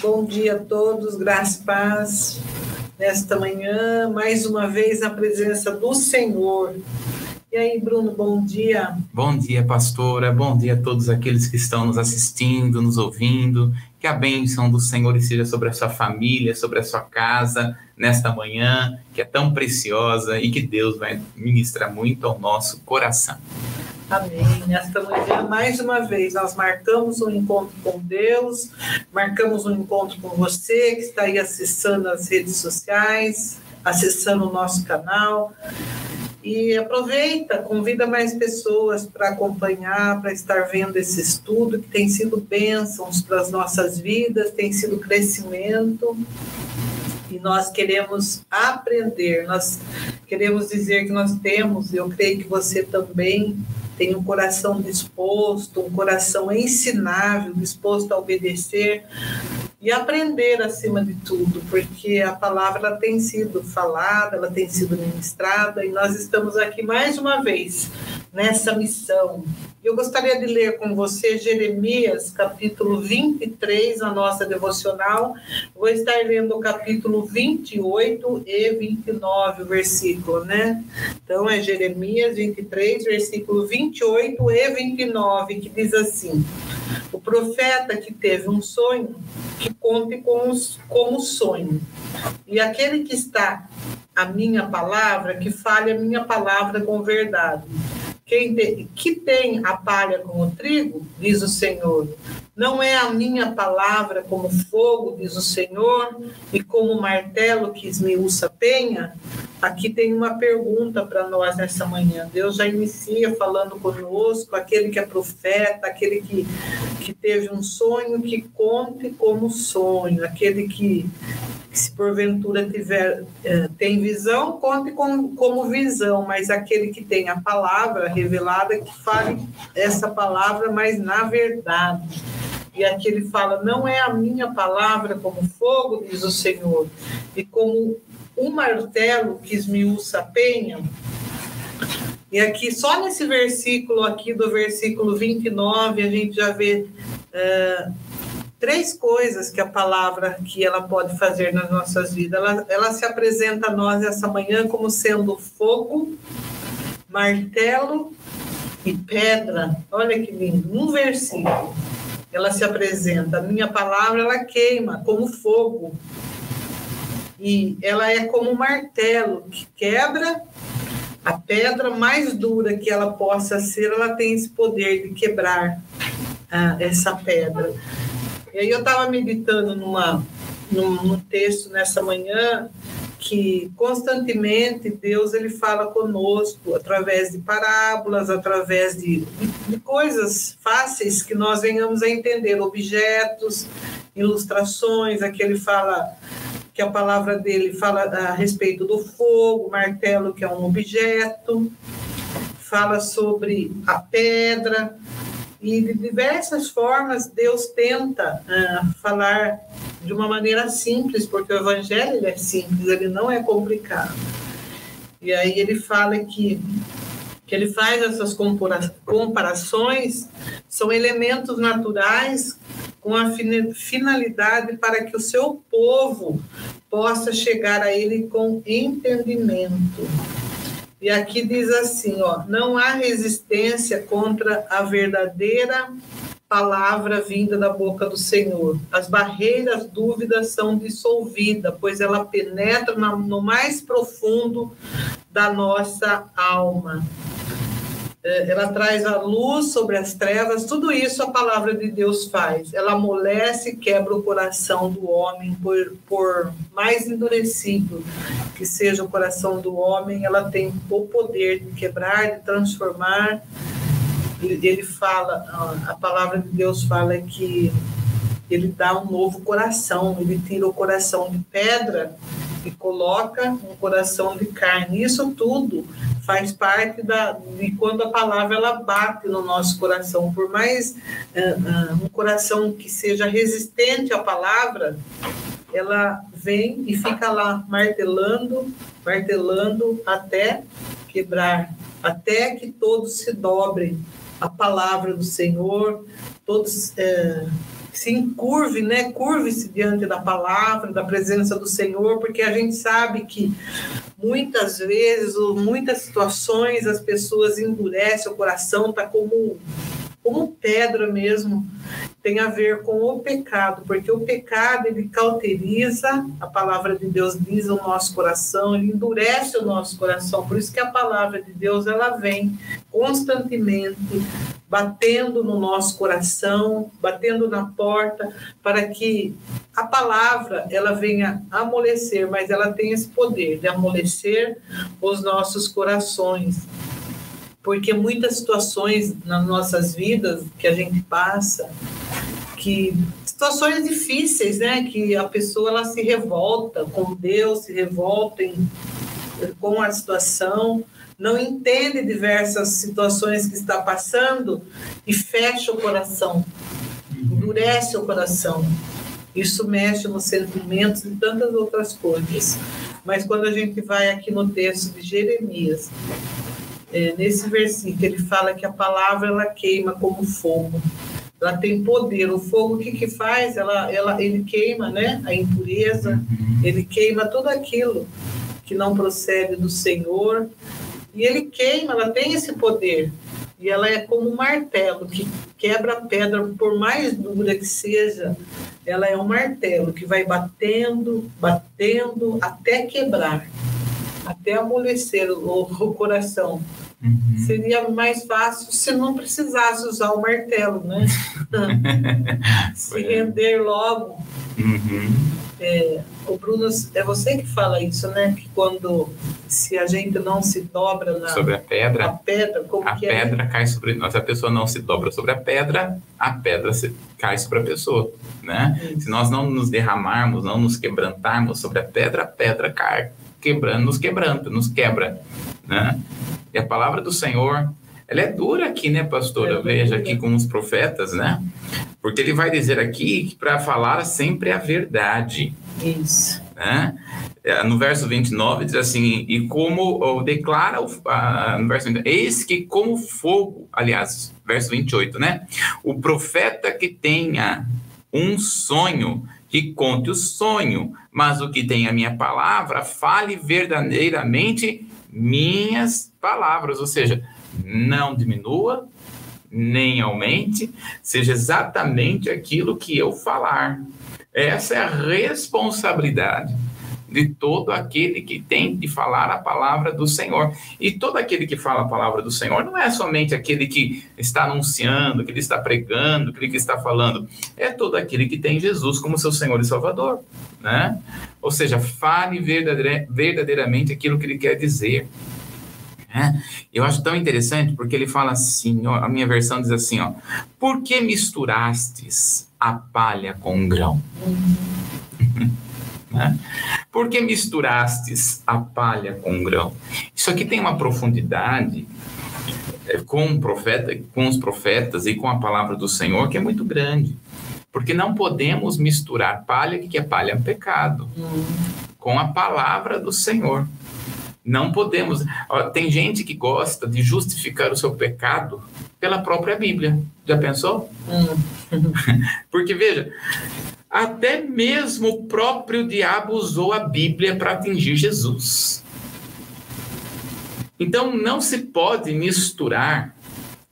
Bom dia a todos, graça e paz. Nesta manhã, mais uma vez na presença do Senhor. E aí, Bruno, bom dia. Bom dia, pastora. Bom dia a todos aqueles que estão nos assistindo, nos ouvindo. Que a bênção do Senhor esteja sobre a sua família, sobre a sua casa, nesta manhã, que é tão preciosa e que Deus vai ministrar muito ao nosso coração. Amém. Nesta manhã, mais uma vez, nós marcamos um encontro com Deus, marcamos um encontro com você que está aí acessando as redes sociais, acessando o nosso canal. E aproveita, convida mais pessoas para acompanhar, para estar vendo esse estudo que tem sido bênçãos para as nossas vidas, tem sido crescimento. E nós queremos aprender, nós queremos dizer que nós temos, eu creio que você também tem um coração disposto, um coração ensinável, disposto a obedecer e aprender acima de tudo, porque a palavra ela tem sido falada, ela tem sido ministrada e nós estamos aqui mais uma vez nessa missão. Eu gostaria de ler com você Jeremias, capítulo 23, a nossa devocional. Vou estar lendo o capítulo 28 e 29, o versículo, né? Então é Jeremias 23, versículo 28 e 29, que diz assim: O profeta que teve um sonho, que conte com os, como sonho. E aquele que está a minha palavra, que fale a minha palavra com verdade quem que tem a palha como trigo, diz o Senhor, não é a minha palavra como fogo, diz o Senhor, e como martelo que esmiuça penha? Aqui tem uma pergunta para nós nessa manhã. Deus já inicia falando conosco, aquele que é profeta, aquele que, que teve um sonho, que conte como sonho, aquele que se porventura tiver é, tem visão, conte com, como visão, mas aquele que tem a palavra revelada, que fale essa palavra, mas na verdade. E aqui ele fala: não é a minha palavra como fogo, diz o Senhor, e como um martelo que esmiuça a penha. E aqui, só nesse versículo aqui, do versículo 29, a gente já vê. É, três coisas que a palavra que ela pode fazer nas nossas vidas. Ela, ela se apresenta a nós essa manhã como sendo fogo, martelo e pedra. Olha que lindo, um versículo. Ela se apresenta, a minha palavra ela queima como fogo. E ela é como um martelo que quebra a pedra mais dura que ela possa ser, ela tem esse poder de quebrar ah, essa pedra. E aí eu estava meditando numa, num, num texto nessa manhã que constantemente Deus ele fala conosco através de parábolas, através de, de, coisas fáceis que nós venhamos a entender, objetos, ilustrações. Aqui ele fala que a palavra dele fala a respeito do fogo, martelo que é um objeto, fala sobre a pedra, e de diversas formas Deus tenta uh, falar de uma maneira simples, porque o evangelho é simples, ele não é complicado. E aí ele fala que que ele faz essas comparações são elementos naturais com a finalidade para que o seu povo possa chegar a ele com entendimento. E aqui diz assim, ó, não há resistência contra a verdadeira palavra vinda da boca do Senhor. As barreiras, dúvidas são dissolvidas, pois ela penetra no mais profundo da nossa alma. É, ela traz a luz sobre as trevas, tudo isso a palavra de Deus faz. Ela amolece e quebra o coração do homem, por, por mais endurecido que seja o coração do homem, ela tem o poder de quebrar, de transformar. Ele fala, a palavra de Deus fala que ele dá um novo coração, ele tira o coração de pedra e coloca um coração de carne. Isso tudo faz parte da, de quando a palavra ela bate no nosso coração. Por mais uh, uh, um coração que seja resistente à palavra, ela vem e fica lá martelando, martelando até quebrar, até que todos se dobrem a palavra do Senhor, todos uh, se encurve, né? Curve-se diante da palavra, da presença do Senhor, porque a gente sabe que muitas vezes, ou muitas situações, as pessoas endurecem o coração, tá como como pedra mesmo, tem a ver com o pecado, porque o pecado ele cauteriza, a palavra de Deus diz o nosso coração, ele endurece o nosso coração. Por isso que a palavra de Deus ela vem constantemente batendo no nosso coração, batendo na porta, para que a palavra ela venha amolecer, mas ela tem esse poder de amolecer os nossos corações. Porque muitas situações nas nossas vidas que a gente passa, que situações difíceis, né, que a pessoa ela se revolta com Deus, se revolta em, com a situação, não entende diversas situações que está passando e fecha o coração, endurece o coração. Isso mexe nos sentimentos e tantas outras coisas. Mas quando a gente vai aqui no texto de Jeremias, é, nesse versículo, ele fala que a palavra ela queima como fogo. Ela tem poder. O fogo, o que, que faz? Ela, ela, ele queima né? a impureza, uhum. ele queima tudo aquilo que não procede do Senhor. E ele queima, ela tem esse poder. E ela é como um martelo que quebra a pedra, por mais dura que seja, ela é um martelo que vai batendo, batendo até quebrar, até amolecer o, o coração. Uhum. Seria mais fácil se não precisasse usar o martelo, né? se render logo. Uhum. É, o Bruno, é você que fala isso, né? Que quando se a gente não se dobra na, sobre a pedra, a pedra, como a que é? pedra é? cai sobre nós. Se a pessoa não se dobra sobre a pedra, a pedra cai sobre a pessoa, né? Se nós não nos derramarmos, não nos quebrantarmos sobre a pedra, a pedra cai quebrando, nos quebranta, nos quebra, né? E a palavra do Senhor, ela é dura aqui, né, pastora? É Veja aqui com os profetas, né? Porque ele vai dizer aqui para falar sempre a verdade. Isso. Né? É, no verso 29 diz assim: E como declara no verso 29, eis que como fogo, aliás, verso 28, né? O profeta que tenha um sonho, que conte o sonho, mas o que tem a minha palavra, fale verdadeiramente minhas palavras, ou seja, não diminua, nem aumente, seja exatamente aquilo que eu falar. Essa é a responsabilidade de todo aquele que tem de falar a palavra do Senhor. E todo aquele que fala a palavra do Senhor não é somente aquele que está anunciando, que ele está pregando, aquele que está falando, é todo aquele que tem Jesus como seu Senhor e Salvador, né? Ou seja, fale verdadeiramente aquilo que ele quer dizer. Né? Eu acho tão interessante porque ele fala assim, ó, a minha versão diz assim, ó, por que misturastes a palha com o grão? né? Por que misturastes a palha com o grão? Isso aqui tem uma profundidade é, com o profeta, com os profetas e com a palavra do Senhor que é muito grande. Porque não podemos misturar palha, que é palha é pecado, com a palavra do Senhor. Não podemos. Tem gente que gosta de justificar o seu pecado pela própria Bíblia. Já pensou? Hum. Porque, veja, até mesmo o próprio diabo usou a Bíblia para atingir Jesus. Então, não se pode misturar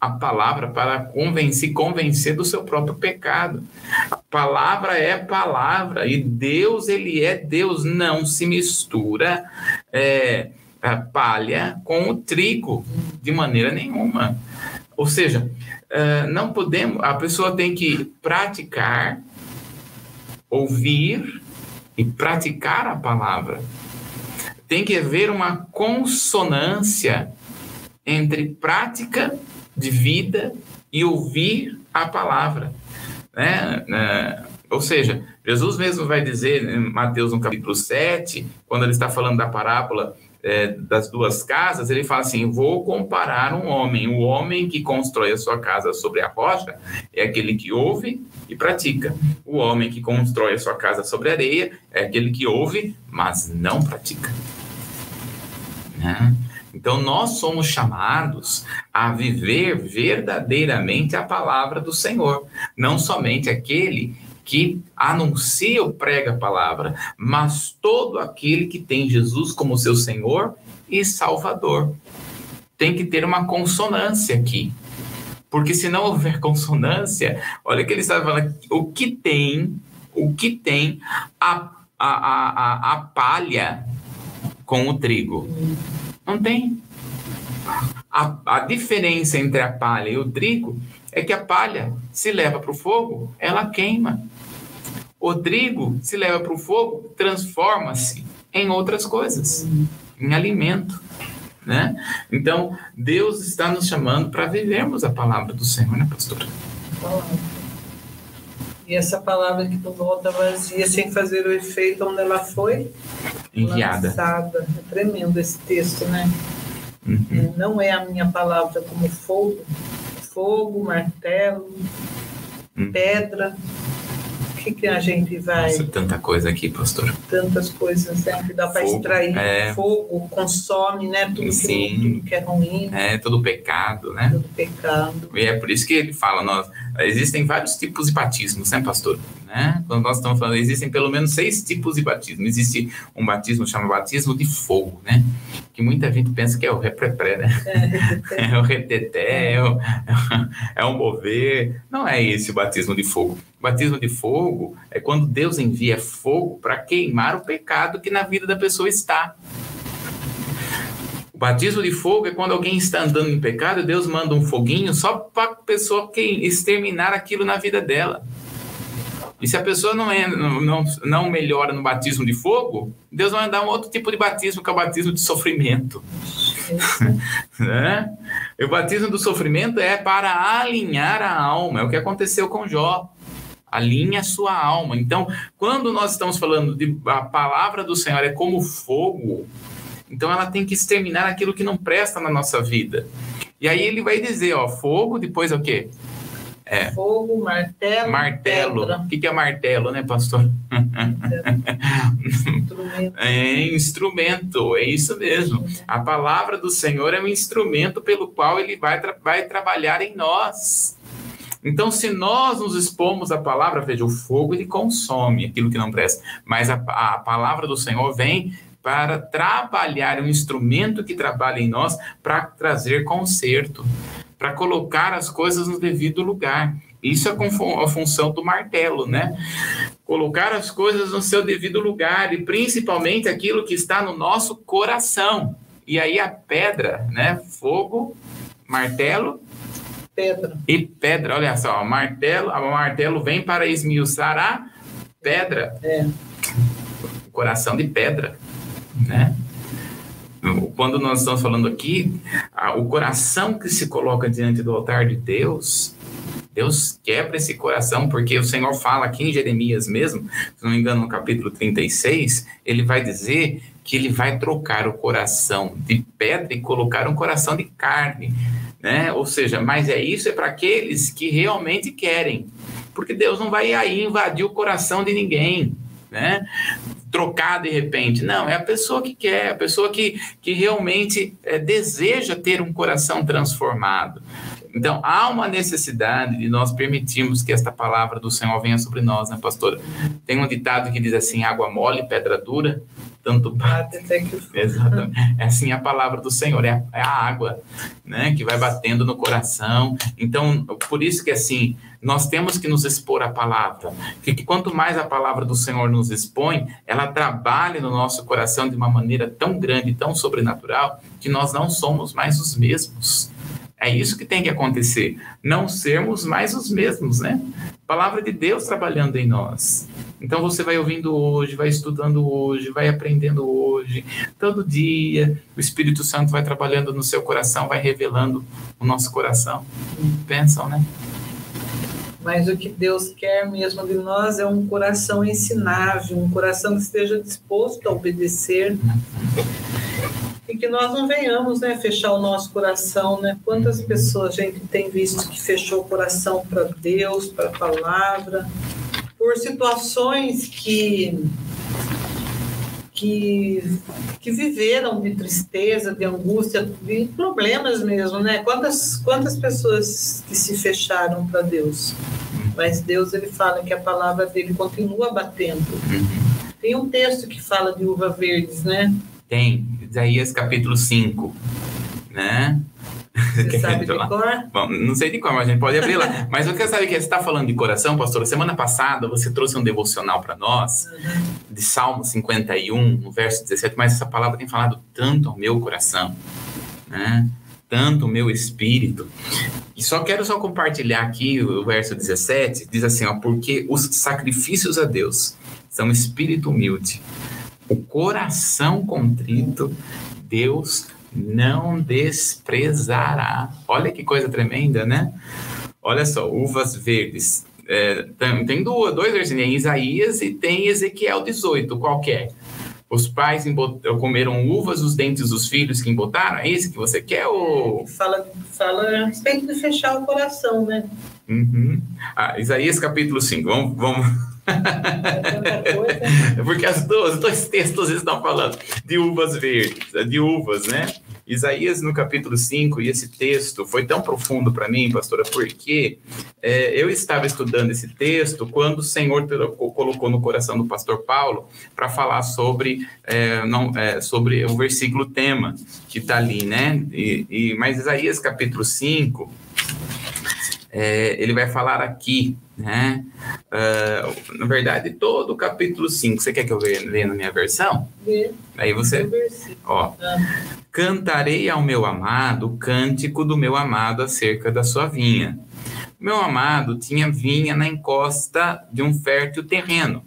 a palavra para convencer, convencer do seu próprio pecado. A palavra é palavra e Deus, ele é Deus. Não se mistura é, a palha com o trigo de maneira nenhuma. Ou seja, uh, não podemos, a pessoa tem que praticar, ouvir e praticar a palavra. Tem que haver uma consonância entre prática de vida e ouvir a palavra. Né? Uh, ou seja, Jesus mesmo vai dizer em Mateus no capítulo 7, quando ele está falando da parábola é, das duas casas, ele fala assim: vou comparar um homem. O homem que constrói a sua casa sobre a rocha é aquele que ouve e pratica. O homem que constrói a sua casa sobre a areia é aquele que ouve, mas não pratica. Né? Então, nós somos chamados a viver verdadeiramente a palavra do Senhor, não somente aquele que anuncia ou prega a palavra, mas todo aquele que tem Jesus como seu Senhor e Salvador. Tem que ter uma consonância aqui. Porque se não houver consonância, olha que ele está falando, o que tem, o que tem a, a, a, a palha com o trigo? Não tem. A, a diferença entre a palha e o trigo é que a palha se leva para o fogo, ela queima. O trigo se leva para o fogo, transforma-se em outras coisas, em alimento. Né? Então, Deus está nos chamando para vivermos a palavra do Senhor, né, pastora? E essa palavra que não volta vazia, sem fazer o efeito onde ela foi enviada. Lançada. É tremendo esse texto, né? Uhum. Não é a minha palavra como fogo, fogo, martelo, uhum. pedra que, que a gente vai. Nossa, tanta coisa aqui, pastor. Tantas coisas, né? Que dá para extrair. É. Fogo consome, né? Tudo, Sim. Que, tudo que é ruim. É, todo pecado, né? Todo pecado. E é por isso que ele fala, nós, existem vários tipos de batismos, né, pastor? Né? Quando nós estamos falando, existem pelo menos seis tipos de batismo. Existe um batismo chama batismo de fogo, né? Que muita gente pensa que é o repré né? É, é o reteté, é o, é o mover. Não é esse o batismo de fogo. O batismo de fogo é quando Deus envia fogo para queimar o pecado que na vida da pessoa está. Batismo de fogo é quando alguém está andando em pecado Deus manda um foguinho só para a pessoa exterminar aquilo na vida dela. E se a pessoa não, é, não, não melhora no batismo de fogo, Deus vai dar um outro tipo de batismo, que é o batismo de sofrimento. né? O batismo do sofrimento é para alinhar a alma, é o que aconteceu com Jó. Alinha a sua alma. Então, quando nós estamos falando de a palavra do Senhor é como fogo, então ela tem que exterminar aquilo que não presta na nossa vida. E aí ele vai dizer, ó, fogo, depois é o quê? É. Fogo, martelo. Martelo. O que, que é martelo, né, pastor? instrumento. É instrumento, é isso mesmo. A palavra do Senhor é um instrumento pelo qual ele vai, tra vai trabalhar em nós. Então, se nós nos expomos à palavra, veja, o fogo ele consome aquilo que não presta, mas a, a palavra do Senhor vem para trabalhar, um instrumento que trabalha em nós para trazer conserto para colocar as coisas no devido lugar. Isso é a função do martelo, né? Colocar as coisas no seu devido lugar e principalmente aquilo que está no nosso coração. E aí a pedra, né? Fogo, martelo pedra. e pedra. Olha só, o martelo, o martelo vem para esmiuçar a pedra. É. Coração de pedra, né? Quando nós estamos falando aqui, o coração que se coloca diante do altar de Deus, Deus quebra esse coração, porque o Senhor fala aqui em Jeremias mesmo, se não me engano, no capítulo 36, ele vai dizer que ele vai trocar o coração de pedra e colocar um coração de carne, né? Ou seja, mas é isso é para aqueles que realmente querem, porque Deus não vai aí invadir o coração de ninguém né? Trocar de repente. Não, é a pessoa que quer, a pessoa que, que realmente é, deseja ter um coração transformado. Então, há uma necessidade de nós permitirmos que esta palavra do Senhor venha sobre nós, né, pastora? Tem um ditado que diz assim: água mole, pedra dura, tanto bate até que Exatamente. É assim a palavra do Senhor, é a, é a, água, né, que vai batendo no coração. Então, por isso que assim, nós temos que nos expor à palavra. Que, que quanto mais a palavra do Senhor nos expõe, ela trabalha no nosso coração de uma maneira tão grande, tão sobrenatural, que nós não somos mais os mesmos. É isso que tem que acontecer. Não sermos mais os mesmos, né? Palavra de Deus trabalhando em nós. Então você vai ouvindo hoje, vai estudando hoje, vai aprendendo hoje, todo dia. O Espírito Santo vai trabalhando no seu coração, vai revelando o nosso coração. Pensam, né? Mas o que Deus quer mesmo de nós é um coração ensinável, um coração que esteja disposto a obedecer. E que nós não venhamos né, fechar o nosso coração. Né? Quantas pessoas a gente tem visto que fechou o coração para Deus, para a palavra, por situações que que, que viveram de tristeza, de angústia, de problemas mesmo, né? Quantas, quantas pessoas que se fecharam para Deus? Mas Deus, ele fala que a palavra dele continua batendo. Tem um texto que fala de uva verdes, né? Tem, Isaías capítulo 5, né? Você sabe de cor? Bom, não sei de cor, mas a gente pode abrir lá. Mas eu quero saber que você está falando de coração, pastora. Semana passada você trouxe um devocional para nós, uhum. de Salmo 51, no verso 17, mas essa palavra tem falado tanto ao meu coração, né? tanto o meu espírito. E só quero só compartilhar aqui o verso 17, diz assim, ó, porque os sacrifícios a Deus são espírito humilde, o coração contrito, Deus não desprezará. Olha que coisa tremenda, né? Olha só, uvas verdes. É, tem, tem duas, dois versículos, tem Isaías e tem Ezequiel 18, qualquer. Os pais comeram uvas os dentes dos filhos que embotaram? É isso que você quer? Ou... Fala, fala a respeito de fechar o coração, né? Uhum. Ah, Isaías capítulo 5. Vamos, vamos, Porque as duas, dois textos estão falando de uvas verdes, de uvas, né? Isaías no capítulo 5, e esse texto foi tão profundo para mim, pastora, porque é, eu estava estudando esse texto quando o Senhor colocou no coração do pastor Paulo para falar sobre, é, não, é, sobre o versículo tema que está ali, né? E, e, mas Isaías capítulo 5, é, ele vai falar aqui, né? Uh, na verdade, todo o capítulo 5. Você quer que eu leia na minha versão? Vê. Aí você. Ó. Ah. Cantarei ao meu amado o cântico do meu amado acerca da sua vinha. Meu amado tinha vinha na encosta de um fértil terreno.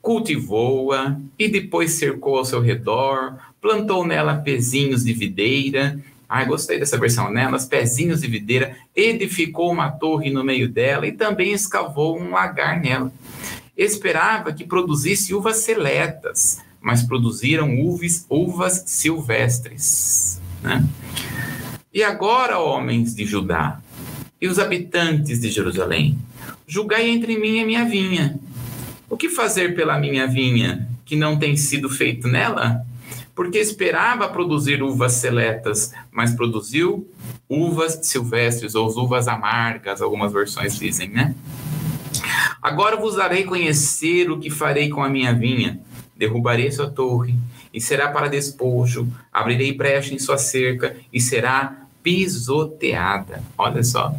Cultivou-a e depois cercou ao seu redor, plantou nela pezinhos de videira Ai, gostei dessa versão, né? Nas pezinhos de videira, edificou uma torre no meio dela e também escavou um lagar nela. Esperava que produzisse uvas seletas, mas produziram uvas, uvas silvestres. Né? E agora, homens de Judá, e os habitantes de Jerusalém, julgai entre mim e a minha vinha. O que fazer pela minha vinha que não tem sido feito nela? Porque esperava produzir uvas seletas, mas produziu uvas silvestres ou uvas amargas, algumas versões dizem, né? Agora vos darei conhecer o que farei com a minha vinha. Derrubarei sua torre, e será para despojo, abrirei brecha em sua cerca, e será pisoteada. Olha só.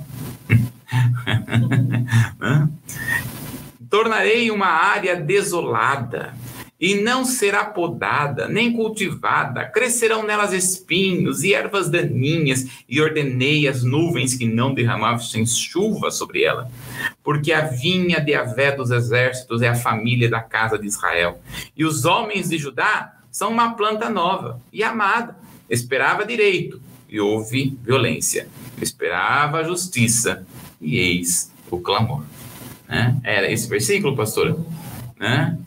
Tornarei uma área desolada, e não será podada, nem cultivada, crescerão nelas espinhos e ervas daninhas, e ordenei as nuvens que não derramassem chuva sobre ela. Porque a vinha de Avé dos exércitos é a família da casa de Israel, e os homens de Judá são uma planta nova e amada. Esperava direito, e houve violência. Esperava justiça, e eis o clamor. Né? Era esse versículo, pastora? Né?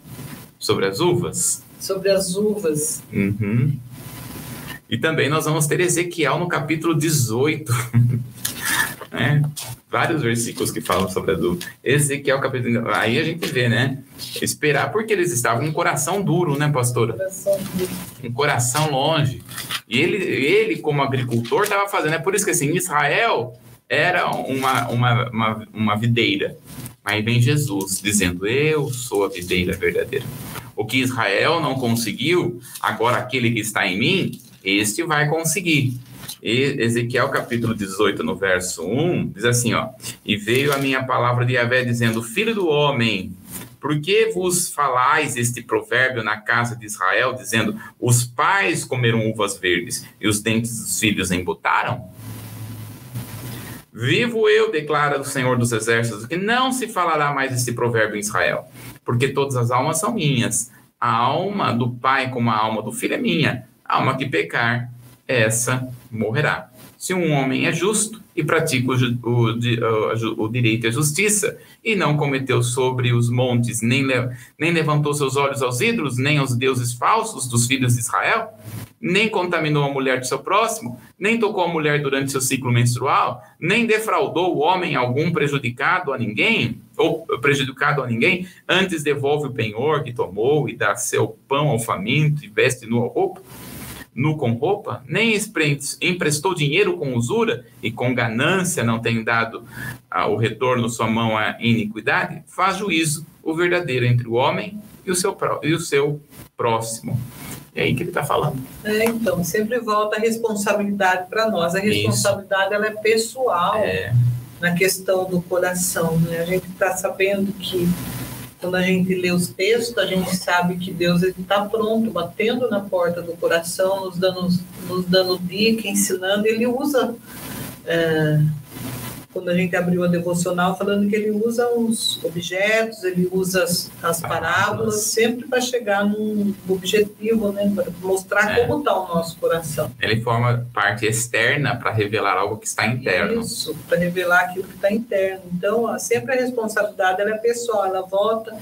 Sobre as uvas? Sobre as uvas. Uhum. E também nós vamos ter Ezequiel no capítulo 18. né? Vários versículos que falam sobre as uvas. Ezequiel capítulo. Aí a gente vê, né? Esperar, porque eles estavam com um coração duro, né, pastora? Coração duro. Um coração longe. E ele, ele como agricultor, estava fazendo. É por isso que assim, Israel era uma, uma, uma, uma videira. Aí vem Jesus dizendo: Eu sou a videira verdadeira. O que Israel não conseguiu, agora aquele que está em mim, este vai conseguir. E Ezequiel capítulo 18, no verso 1, diz assim: ó, E veio a minha palavra de Yahvé dizendo: Filho do homem, por que vos falais este provérbio na casa de Israel, dizendo: Os pais comeram uvas verdes e os dentes dos filhos embutaram? Vivo eu, declara o Senhor dos Exércitos, que não se falará mais esse provérbio em Israel, porque todas as almas são minhas. A alma do pai como a alma do filho é minha. A alma que pecar, essa morrerá. Se um homem é justo e pratica o, o, o, direito e a justiça, e não cometeu sobre os montes, nem, nem levantou seus olhos aos ídolos, nem aos deuses falsos dos filhos de Israel, nem contaminou a mulher do seu próximo, nem tocou a mulher durante seu ciclo menstrual, nem defraudou o homem algum prejudicado a ninguém, ou prejudicado a ninguém, antes devolve o penhor que tomou e dá seu pão ao faminto e veste nu roupa, nu com roupa, nem emprestou dinheiro com usura e com ganância não tem dado ah, o retorno sua mão à iniquidade, faz juízo o verdadeiro entre o homem e o seu, e o seu próximo. É aí que ele está falando. É, então, sempre volta a responsabilidade para nós. A responsabilidade ela é pessoal é. na questão do coração. Né? A gente está sabendo que quando a gente lê os textos, a gente sabe que Deus está pronto, batendo na porta do coração, nos dando, nos dando dica, ensinando. Ele usa é, quando a gente abriu a devocional, falando que ele usa os objetos, ele usa as, as parábolas, sempre para chegar num objetivo, né, para mostrar é. como está o nosso coração. Ele forma parte externa para revelar algo que está interno. Isso, para revelar aquilo que está interno. Então, sempre a responsabilidade é pessoal, ela volta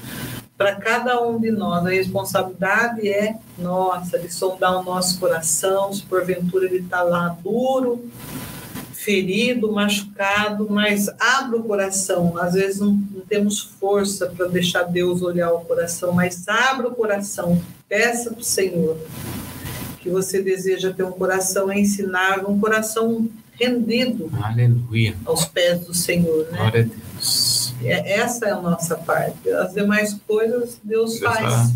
para cada um de nós. A responsabilidade é nossa, de sondar o nosso coração, se porventura ele está lá duro ferido, machucado, mas abra o coração. Às vezes não, não temos força para deixar Deus olhar o coração, mas abra o coração, peça para o Senhor que você deseja ter um coração ensinável, um coração rendido Aleluia. aos pés do Senhor. Né? Glória a Deus. É, essa é a nossa parte. As demais coisas Deus, Deus faz. Fala.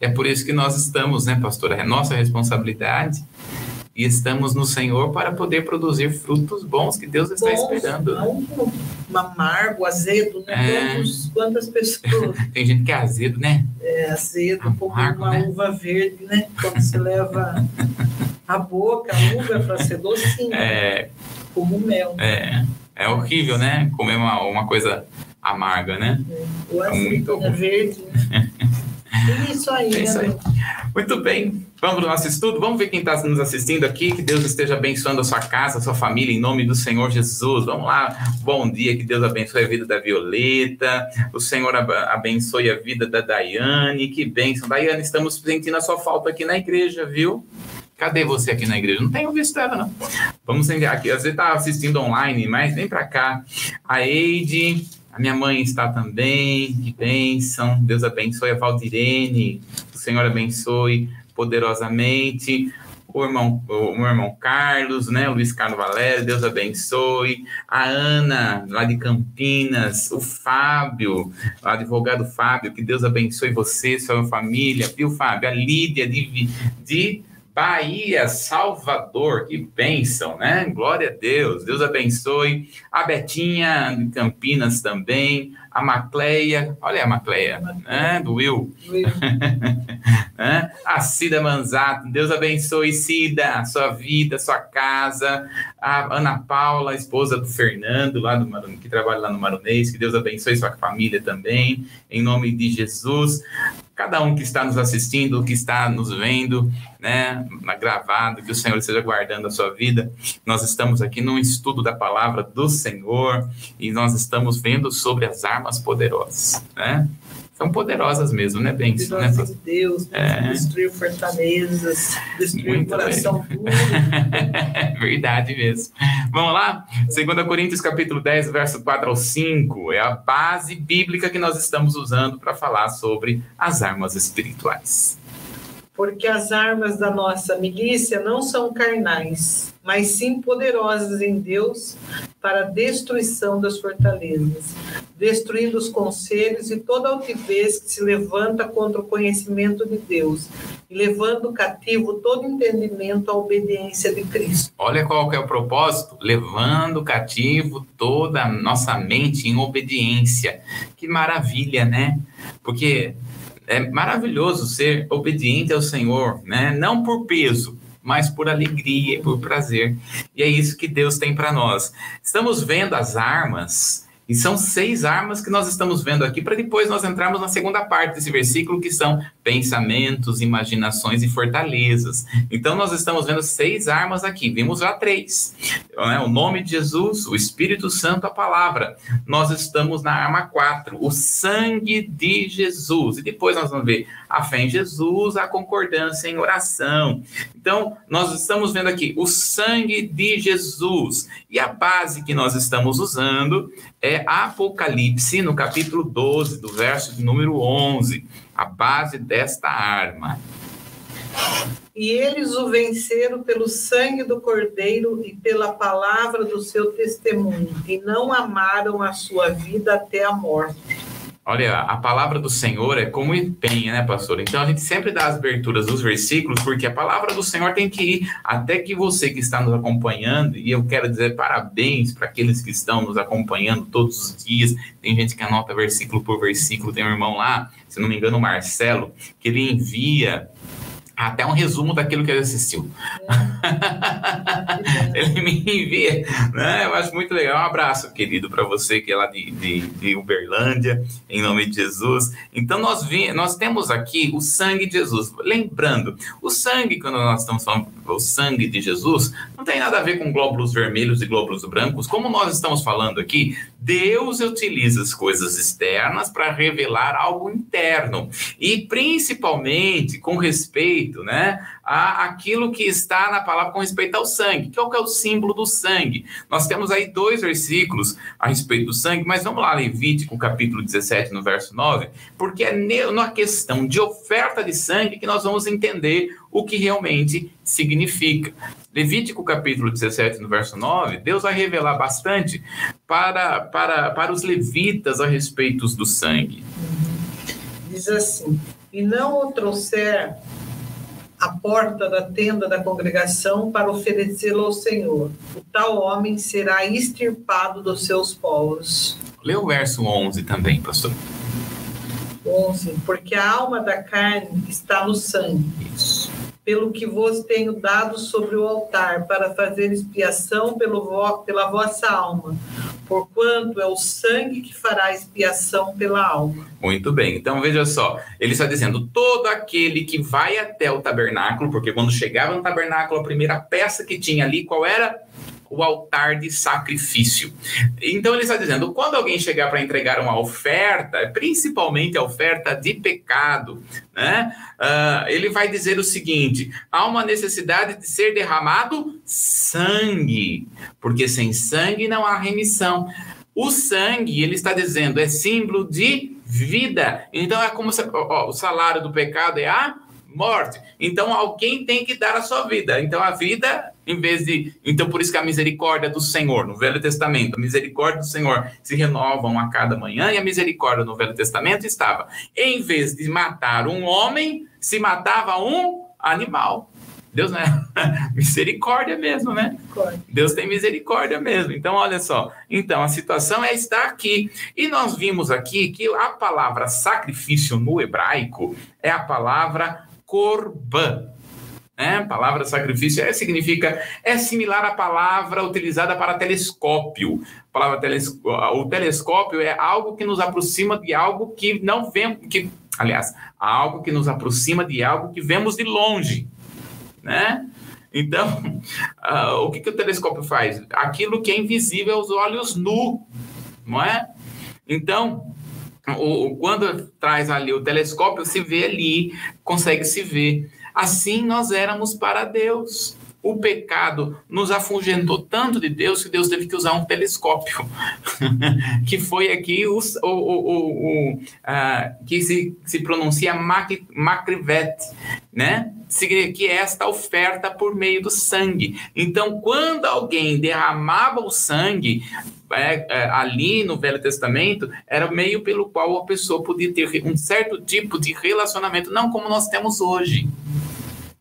É por isso que nós estamos, né, pastora? É nossa responsabilidade e estamos no Senhor para poder produzir frutos bons que Deus está bons, esperando. Não um amargo, azedo, né? É. Quantos, quantas pessoas. Tem gente que é azedo, né? É, azedo, amargo, uma né? uva verde, né? Quando você leva a boca, a uva é para ser docinha. É. Como mel. É. É horrível, né? Comer uma, uma coisa amarga, né? É. O azedo, é verde, né? Isso aí, é isso aí. Muito bem, vamos para o nosso estudo. Vamos ver quem está nos assistindo aqui. Que Deus esteja abençoando a sua casa, a sua família, em nome do Senhor Jesus. Vamos lá. Bom dia, que Deus abençoe a vida da Violeta. O Senhor abençoe a vida da Daiane. Que bênção. Daiane, estamos sentindo a sua falta aqui na igreja, viu? Cadê você aqui na igreja? Não tenho visto ela, não. Vamos enviar aqui. Você está assistindo online, mas vem para cá. A Eide, a minha mãe está também, que bênção. Deus abençoe a Valdirene. O Senhor abençoe poderosamente. O irmão, o meu irmão Carlos, né? O Luiz Carlos Valério, Deus abençoe. A Ana, lá de Campinas. O Fábio, o advogado Fábio, que Deus abençoe você, sua família. Viu, Fábio? A Lídia de, de Bahia, Salvador, que bênção, né? Glória a Deus, Deus abençoe. A Betinha de Campinas também, a Macleia, olha a Macleia, né? Do Will. Will. né? A Cida Manzato, Deus abençoe, Cida, sua vida, sua casa. A Ana Paula, esposa do Fernando, lá do Marun, que trabalha lá no Marunês, que Deus abençoe sua família também, em nome de Jesus cada um que está nos assistindo, que está nos vendo, né, gravado, que o Senhor esteja guardando a sua vida. Nós estamos aqui num estudo da palavra do Senhor e nós estamos vendo sobre as armas poderosas, né? são poderosas mesmo, né, bem Né? de Deus, é. destruir fortalezas, destruir Muito coração puro. Verdade mesmo. Vamos lá? 2 Coríntios capítulo 10, verso 4 ao 5, é a base bíblica que nós estamos usando para falar sobre as armas espirituais. Porque as armas da nossa milícia não são carnais, mas sim poderosas em Deus para a destruição das fortalezas, destruindo os conselhos e toda altivez que se levanta contra o conhecimento de Deus, e levando cativo todo entendimento à obediência de Cristo. Olha qual que é o propósito, levando cativo toda a nossa mente em obediência. Que maravilha, né? Porque é maravilhoso ser obediente ao Senhor, né? Não por peso, mas por alegria e por prazer. E é isso que Deus tem para nós. Estamos vendo as armas E são seis armas que nós estamos vendo aqui, para depois nós entrarmos na segunda parte desse versículo, que são pensamentos, imaginações e fortalezas. Então, nós estamos vendo seis armas aqui, vimos já três: né? o nome de Jesus, o Espírito Santo, a palavra. Nós estamos na arma quatro, o sangue de Jesus. E depois nós vamos ver a fé em Jesus, a concordância em oração. Então, nós estamos vendo aqui o sangue de Jesus. E a base que nós estamos usando é Apocalipse, no capítulo 12, do verso número 11, a base desta arma. E eles o venceram pelo sangue do Cordeiro e pela palavra do seu testemunho, e não amaram a sua vida até a morte. Olha, a palavra do Senhor é como empenha, né, pastor? Então a gente sempre dá as aberturas dos versículos, porque a palavra do Senhor tem que ir até que você que está nos acompanhando, e eu quero dizer parabéns para aqueles que estão nos acompanhando todos os dias. Tem gente que anota versículo por versículo, tem um irmão lá, se não me engano, o Marcelo, que ele envia até um resumo daquilo que ele assistiu. É. ele me envia, né? Eu acho muito legal. Um abraço, querido, para você que é lá de, de, de, Uberlândia, em nome de Jesus. Então, nós, vi, nós temos aqui o sangue de Jesus. Lembrando, o sangue, quando nós estamos falando o sangue de Jesus, não tem nada a ver com glóbulos vermelhos e glóbulos brancos. Como nós estamos falando aqui, Deus utiliza as coisas externas para revelar algo interno. E principalmente com respeito respeito, né, a aquilo que está na palavra com respeito ao sangue. Qual que é o símbolo do sangue? Nós temos aí dois versículos a respeito do sangue, mas vamos lá, Levítico, capítulo 17, no verso 9, porque é na questão de oferta de sangue que nós vamos entender o que realmente significa. Levítico capítulo 17, no verso 9, Deus vai revelar bastante para, para, para os levitas a respeito do sangue. Diz assim: E não o trouxer a porta da tenda da congregação para oferecê-lo ao Senhor. O tal homem será extirpado dos seus povos. Lê o verso 11 também, pastor. 11. Porque a alma da carne está no sangue. Isso. Pelo que vos tenho dado sobre o altar, para fazer expiação pelo, pela vossa alma porquanto é o sangue que fará expiação pela alma. Muito bem, então veja só, ele está dizendo: todo aquele que vai até o tabernáculo, porque quando chegava no tabernáculo, a primeira peça que tinha ali, qual era? O altar de sacrifício. Então ele está dizendo, quando alguém chegar para entregar uma oferta, principalmente a oferta de pecado, né? Uh, ele vai dizer o seguinte: há uma necessidade de ser derramado sangue, porque sem sangue não há remissão. O sangue, ele está dizendo, é símbolo de vida. Então é como se, ó, o salário do pecado é a morte. Então alguém tem que dar a sua vida. Então a vida, em vez de. Então por isso que a misericórdia do Senhor, no Velho Testamento, a misericórdia do Senhor se renovam a cada manhã, e a misericórdia no Velho Testamento estava, em vez de matar um homem, se matava um animal. Deus não é misericórdia mesmo, né? Deus tem misericórdia mesmo. Então, olha só. Então, a situação é estar aqui. E nós vimos aqui que a palavra sacrifício no hebraico é a palavra corban. Né? A palavra sacrifício é, significa, é similar à palavra utilizada para telescópio. A palavra teles, o telescópio é algo que nos aproxima de algo que não vemos, que, aliás, algo que nos aproxima de algo que vemos de longe, né? Então, uh, o que, que o telescópio faz? Aquilo que é invisível aos olhos nu, não é? Então, o, quando traz ali o telescópio, se vê ali, consegue se ver. Assim nós éramos para Deus. O pecado nos afugentou tanto de Deus que Deus teve que usar um telescópio, que foi aqui o, o, o, o uh, que se, se pronuncia macrivet, né? que é esta oferta por meio do sangue. Então, quando alguém derramava o sangue, é, é, ali no Velho Testamento era meio pelo qual a pessoa podia ter um certo tipo de relacionamento, não como nós temos hoje,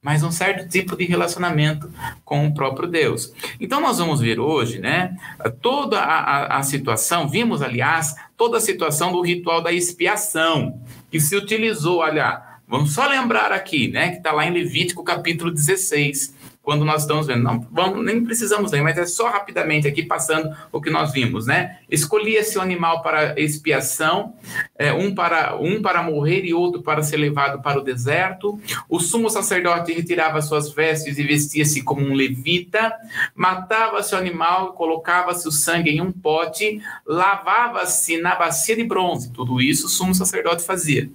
mas um certo tipo de relacionamento com o próprio Deus. Então nós vamos ver hoje, né, toda a, a, a situação, vimos aliás toda a situação do ritual da expiação que se utilizou, olha, vamos só lembrar aqui, né, que está lá em Levítico capítulo 16 quando nós estamos vendo. Não, vamos, nem precisamos ler, mas é só rapidamente aqui passando o que nós vimos, né? Escolhia-se o animal para expiação, é, um, para, um para morrer e outro para ser levado para o deserto. O sumo sacerdote retirava suas vestes e vestia-se como um levita, matava-se o animal, colocava-se o sangue em um pote, lavava-se na bacia de bronze. Tudo isso o sumo sacerdote fazia.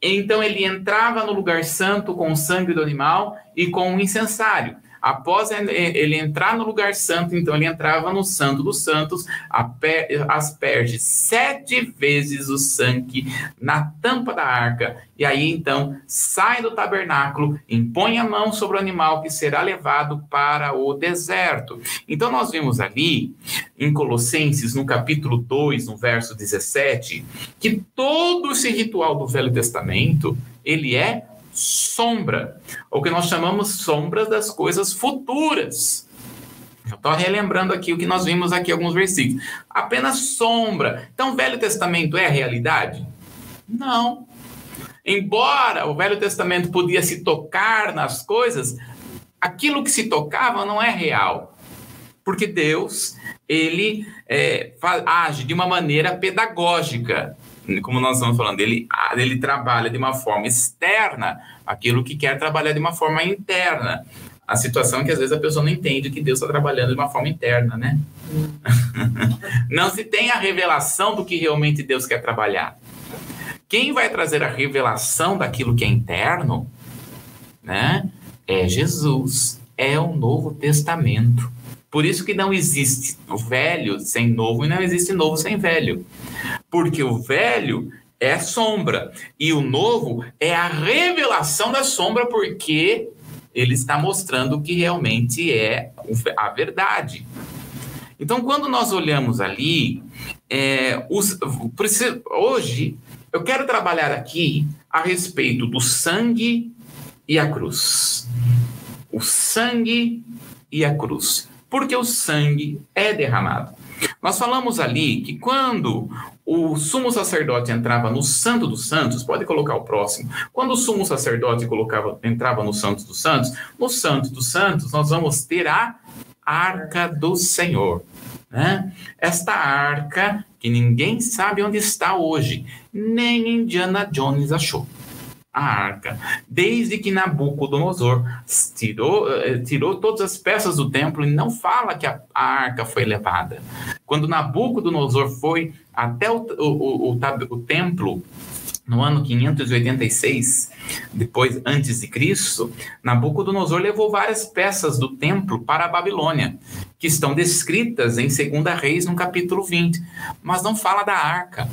Então ele entrava no lugar santo com o sangue do animal e com um incensário. Após ele entrar no lugar santo, então ele entrava no Santo dos Santos, asperge sete vezes o sangue na tampa da arca, e aí então sai do tabernáculo, impõe a mão sobre o animal que será levado para o deserto. Então nós vimos ali, em Colossenses, no capítulo 2, no verso 17, que todo esse ritual do Velho Testamento, ele é sombra, o que nós chamamos sombras das coisas futuras. Estou relembrando aqui o que nós vimos aqui alguns versículos. Apenas sombra. Então, o Velho Testamento é a realidade? Não. Embora o Velho Testamento podia se tocar nas coisas, aquilo que se tocava não é real. Porque Deus, ele é, age de uma maneira pedagógica como nós estamos falando, ele, ele trabalha de uma forma externa aquilo que quer trabalhar de uma forma interna. A situação é que às vezes a pessoa não entende que Deus está trabalhando de uma forma interna, né? não se tem a revelação do que realmente Deus quer trabalhar. Quem vai trazer a revelação daquilo que é interno, né? É Jesus, é o Novo Testamento. Por isso que não existe velho sem novo e não existe novo sem velho. Porque o velho é sombra e o novo é a revelação da sombra, porque ele está mostrando o que realmente é a verdade. Então, quando nós olhamos ali, é, os, hoje eu quero trabalhar aqui a respeito do sangue e a cruz. O sangue e a cruz. Porque o sangue é derramado. Nós falamos ali que quando o sumo sacerdote entrava no Santo dos Santos, pode colocar o próximo. Quando o sumo sacerdote colocava, entrava no Santo dos Santos, no Santo dos Santos nós vamos ter a Arca do Senhor. Né? Esta arca que ninguém sabe onde está hoje, nem Indiana Jones achou a arca, desde que Nabucodonosor tirou, eh, tirou todas as peças do templo e não fala que a, a arca foi levada. Quando Nabucodonosor foi até o, o, o, o templo no ano 586, depois antes de Cristo, Nabucodonosor levou várias peças do templo para a Babilônia, que estão descritas em 2 Reis, no capítulo 20, mas não fala da arca.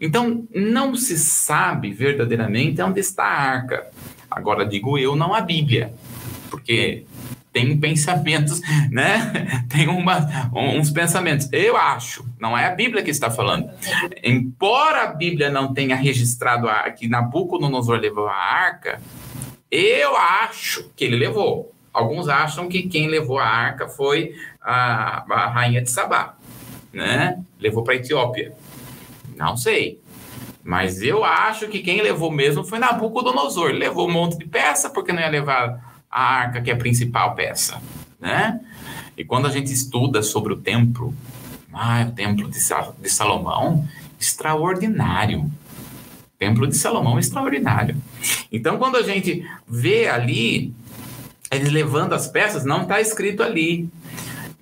Então, não se sabe verdadeiramente onde está a arca. Agora, digo eu, não a Bíblia, porque tem pensamentos, né? Tem uma, uns pensamentos. Eu acho, não é a Bíblia que está falando. Embora a Bíblia não tenha registrado a, que Nabucodonosor levou a arca, eu acho que ele levou. Alguns acham que quem levou a arca foi a, a rainha de Sabá, né? Levou para a Etiópia. Não sei. Mas eu acho que quem levou mesmo foi Nabucodonosor. Levou um monte de peça, porque não ia levar a arca, que é a principal peça, né? E quando a gente estuda sobre o templo, ah, o templo de Salomão, extraordinário. templo de Salomão extraordinário. Então, quando a gente vê ali, eles levando as peças, não está escrito ali.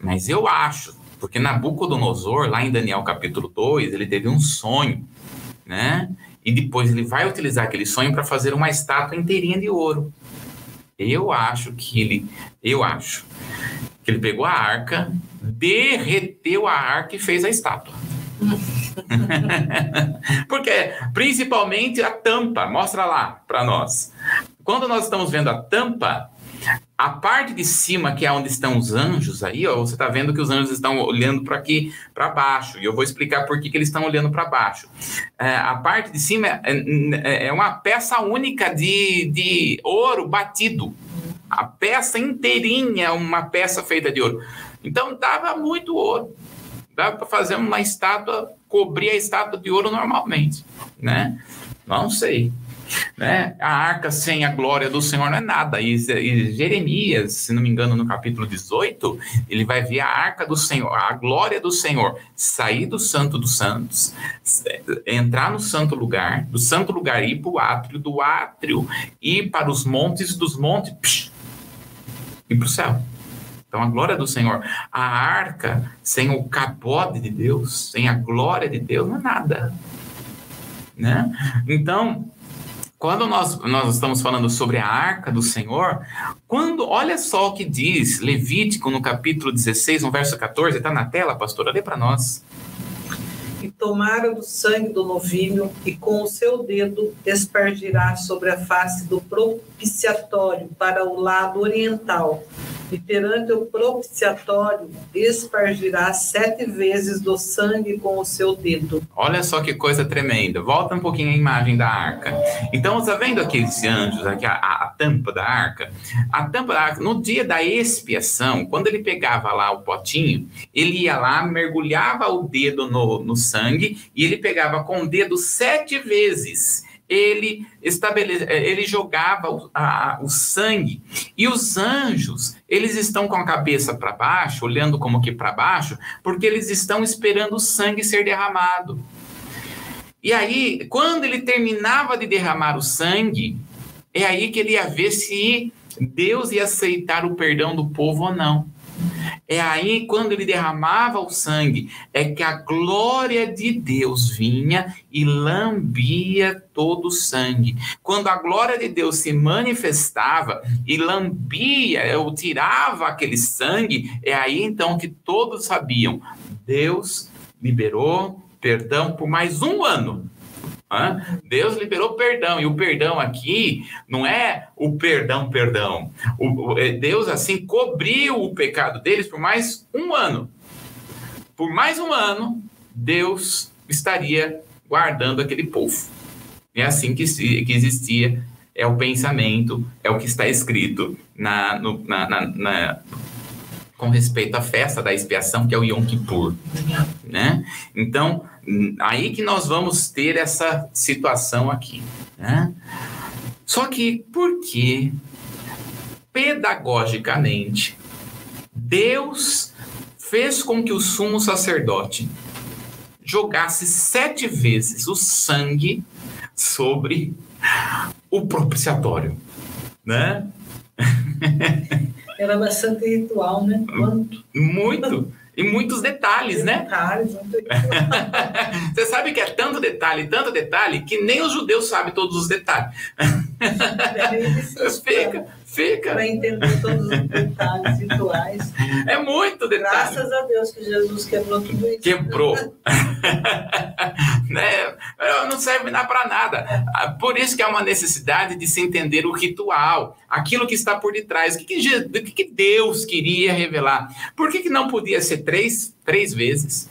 Mas eu acho, porque Nabucodonosor, lá em Daniel capítulo 2, ele teve um sonho, né? E depois ele vai utilizar aquele sonho para fazer uma estátua inteirinha de ouro. Eu acho que ele, eu acho que ele pegou a arca, derreteu a arca e fez a estátua. Porque principalmente a tampa, mostra lá para nós. Quando nós estamos vendo a tampa, a parte de cima, que é onde estão os anjos aí, ó, você está vendo que os anjos estão olhando para aqui, para baixo. E eu vou explicar por que, que eles estão olhando para baixo. É, a parte de cima é, é, é, uma peça única de, de ouro batido. A peça inteirinha é uma peça feita de ouro. Então dava muito ouro. Dava para fazer uma estátua, cobrir a estátua de ouro normalmente, né? Não sei. Né? A arca sem a glória do Senhor não é nada. E, e, Jeremias, se não me engano, no capítulo 18, ele vai ver a arca do Senhor, a glória do Senhor, sair do Santo dos Santos, entrar no santo lugar, do santo lugar ir para o átrio, do átrio ir para os montes, dos montes, psh, ir para o céu. Então, a glória do Senhor. A arca, sem o capode de Deus, sem a glória de Deus, não é nada. Né? Então, quando nós, nós estamos falando sobre a arca do Senhor, quando olha só o que diz Levítico no capítulo 16, no verso 14, está na tela, pastora, lê para nós. E tomara do sangue do novilho e com o seu dedo espargirá sobre a face do propiciatório para o lado oriental e perante o propiciatório espargirá sete vezes do sangue com o seu dedo. Olha só que coisa tremenda. Volta um pouquinho a imagem da arca. Então, está vendo aqueles anjos, aqui a, a, a, tampa da arca? A tampa da arca, no dia da expiação, quando ele pegava lá o potinho, ele ia lá, mergulhava o dedo no, no sangue e ele pegava com o dedo sete vezes ele estabelece, eh, ele jogava o, a, o sangue e os anjos eles estão com a cabeça para baixo, olhando como que para baixo, porque eles estão esperando o sangue ser derramado. E aí, quando ele terminava de derramar o sangue, é aí que ele ia ver se Deus ia aceitar o perdão do povo ou não. É aí, quando ele derramava o sangue, é que a glória de Deus vinha e lambia todo o sangue. Quando a glória de Deus se manifestava e lambia, ou tirava aquele sangue, é aí então que todos sabiam: Deus liberou perdão por mais um ano. Deus liberou perdão, e o perdão aqui não é o perdão, perdão. O, é, Deus, assim, cobriu o pecado deles por mais um ano. Por mais um ano, Deus estaria guardando aquele povo. É assim que, que existia, é o pensamento, é o que está escrito na, no, na, na, na com respeito à festa da expiação, que é o Yom Kippur, né? Então, aí que nós vamos ter essa situação aqui, né? Só que por que pedagogicamente Deus fez com que o sumo sacerdote jogasse sete vezes o sangue sobre o propiciatório, né? Era bastante ritual, né? Quanto? Muito. E muitos detalhes, né? Detalhes, Você sabe que é tanto detalhe, tanto detalhe, que nem os judeus sabem todos os detalhes. Fica, Fica. Para entender todos os detalhes. É muito detalhe. Graças a Deus que Jesus quebrou tudo isso. Quebrou. né? Não serve para nada. Por isso que há uma necessidade de se entender o ritual, aquilo que está por detrás. O que, que, que Deus queria revelar? Por que, que não podia ser três, três vezes?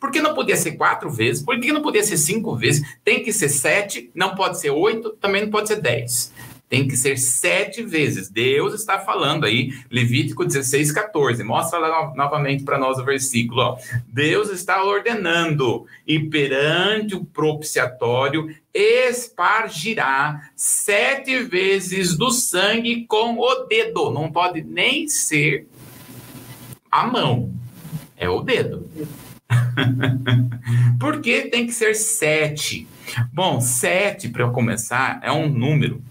Por que não podia ser quatro vezes? Por que não podia ser cinco vezes? Tem que ser sete, não pode ser oito, também não pode ser dez tem que ser sete vezes. Deus está falando aí, Levítico 16, 14. Mostra lá no, novamente para nós o versículo. Ó. Deus está ordenando, e perante o propiciatório espargirá sete vezes do sangue com o dedo. Não pode nem ser a mão, é o dedo. Por que tem que ser sete? Bom, sete, para começar, é um número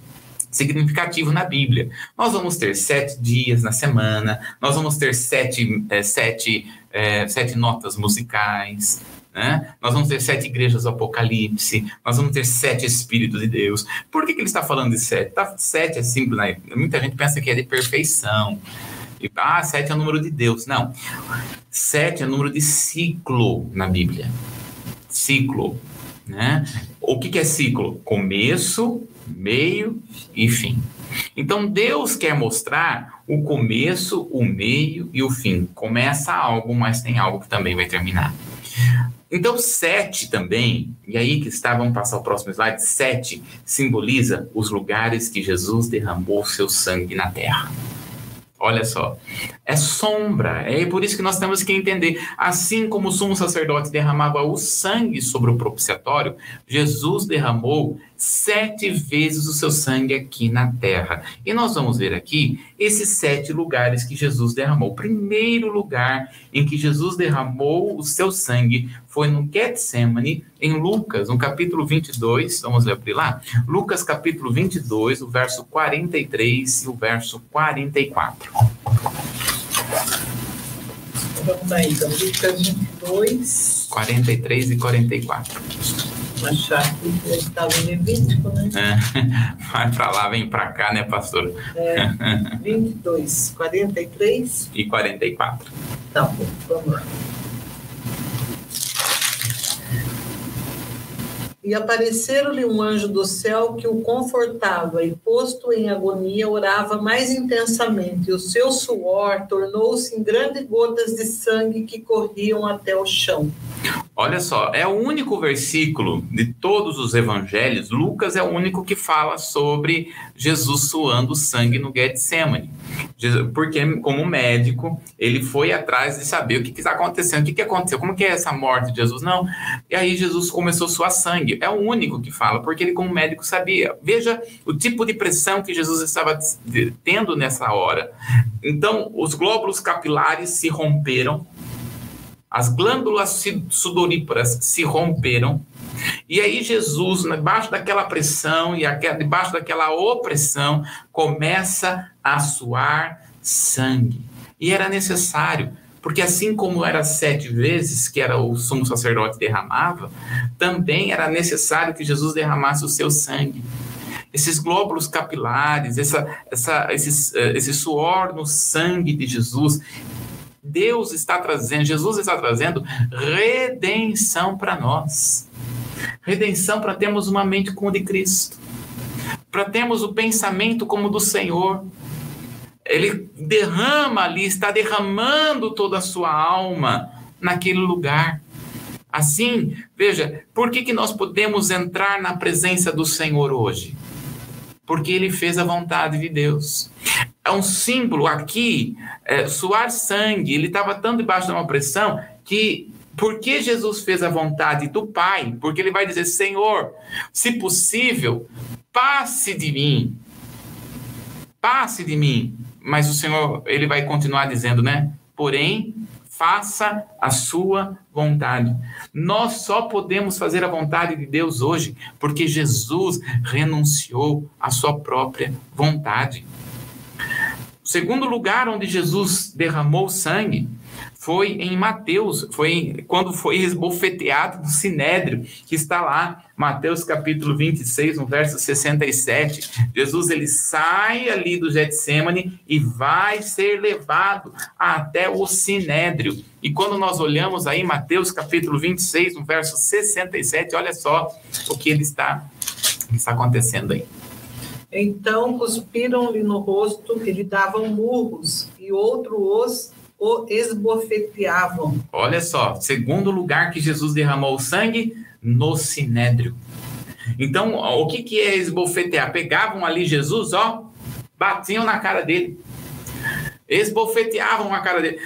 significativo na Bíblia. Nós vamos ter sete dias na semana, nós vamos ter sete, é, sete, é, sete notas musicais, né? Nós vamos ter sete igrejas do Apocalipse, nós vamos ter sete Espíritos de Deus. Por que, que ele está falando de sete? Tá, sete é símbolo, né? muita gente pensa que é de perfeição. E, ah, sete é o número de Deus. Não. Sete é o número de ciclo na Bíblia. Ciclo. Né? O que, que é ciclo? Começo, meio e fim. Então Deus quer mostrar o começo, o meio e o fim. Começa algo, mas tem algo que também vai terminar. Então, sete também, e aí que está, vamos passar o próximo slide, sete simboliza os lugares que Jesus derramou seu sangue na terra. Olha só, é sombra, é por isso que nós temos que entender. Assim como o sumo sacerdote derramava o sangue sobre o propiciatório, Jesus derramou sete vezes o seu sangue aqui na terra. E nós vamos ver aqui esses sete lugares que Jesus derramou. O primeiro lugar em que Jesus derramou o seu sangue foi no Getsemane, em Lucas, no capítulo 22. Vamos abrir lá? Lucas, capítulo 22, o verso 43 e o verso 44. Vamos aí, então, Lucas 22. 43 e 44. Achar que estava em Levítico, né? É, vai para lá, vem para cá, né, pastor? É, 22, 43 e 44. Tá bom, vamos lá. E apareceram-lhe um anjo do céu que o confortava, e posto em agonia, orava mais intensamente, e o seu suor tornou-se em grandes gotas de sangue que corriam até o chão. Olha só, é o único versículo de todos os evangelhos, Lucas é o único que fala sobre Jesus suando sangue no Getsemane. Porque, como médico, ele foi atrás de saber o que está acontecendo, o que, aconteceu, como que é essa morte de Jesus. Não. E aí Jesus começou a suar sangue. É o único que fala, porque ele, como médico, sabia. Veja o tipo de pressão que Jesus estava tendo nessa hora. Então, os glóbulos capilares se romperam as glândulas sudoríparas se romperam. E aí Jesus, debaixo daquela pressão e debaixo daquela opressão, começa a suar sangue. E era necessário, porque assim como era sete vezes que era o sumo sacerdote derramava, também era necessário que Jesus derramasse o seu sangue. Esses glóbulos capilares, essa, essa, eh, esse suor no sangue de Jesus, Deus está trazendo, Jesus está trazendo redenção para nós. Redenção para termos uma mente como de Cristo. Para termos o pensamento como do Senhor. Ele derrama ali, está derramando toda a sua alma naquele lugar. Assim, veja, por que, que nós podemos entrar na presença do Senhor hoje? Porque ele fez a vontade de Deus é um símbolo aqui, é, suar sangue, ele estava tão debaixo de uma pressão que porque Jesus fez a vontade do Pai, porque ele vai dizer: Senhor, se possível, passe de mim, passe de mim. Mas o Senhor, ele vai continuar dizendo, né? Porém, faça a sua vontade. Nós só podemos fazer a vontade de Deus hoje porque Jesus renunciou à sua própria vontade segundo lugar onde Jesus derramou sangue foi em Mateus, foi quando foi esbofeteado no Sinédrio, que está lá, Mateus capítulo 26, no verso 67. Jesus ele sai ali do Getsemane e vai ser levado até o Sinédrio. E quando nós olhamos aí Mateus capítulo 26, no verso 67, olha só o que ele está, está acontecendo aí. Então cuspiram-lhe no rosto e lhe davam murros, e outro os o esbofeteavam. Olha só, segundo lugar que Jesus derramou o sangue, no sinédrio. Então, o que, que é esbofetear? Pegavam ali Jesus, ó, batiam na cara dele. Esbofeteavam a cara dele.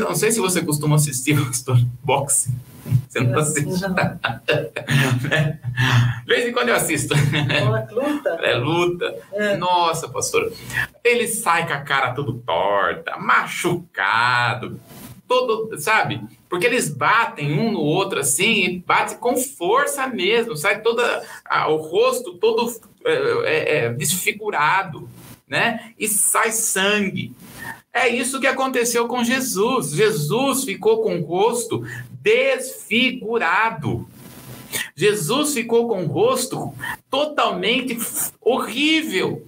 Não sei se você costuma assistir, pastor, boxe. Você não assiste. De vez em quando eu assisto. luta? É luta. É. Nossa, pastor. Ele sai com a cara tudo torta, machucado, todo, sabe? Porque eles batem um no outro assim, e batem com força mesmo, sai toda a, o rosto todo é, é, é desfigurado, né? E sai sangue. É isso que aconteceu com Jesus. Jesus ficou com o rosto desfigurado. Jesus ficou com o rosto totalmente horrível.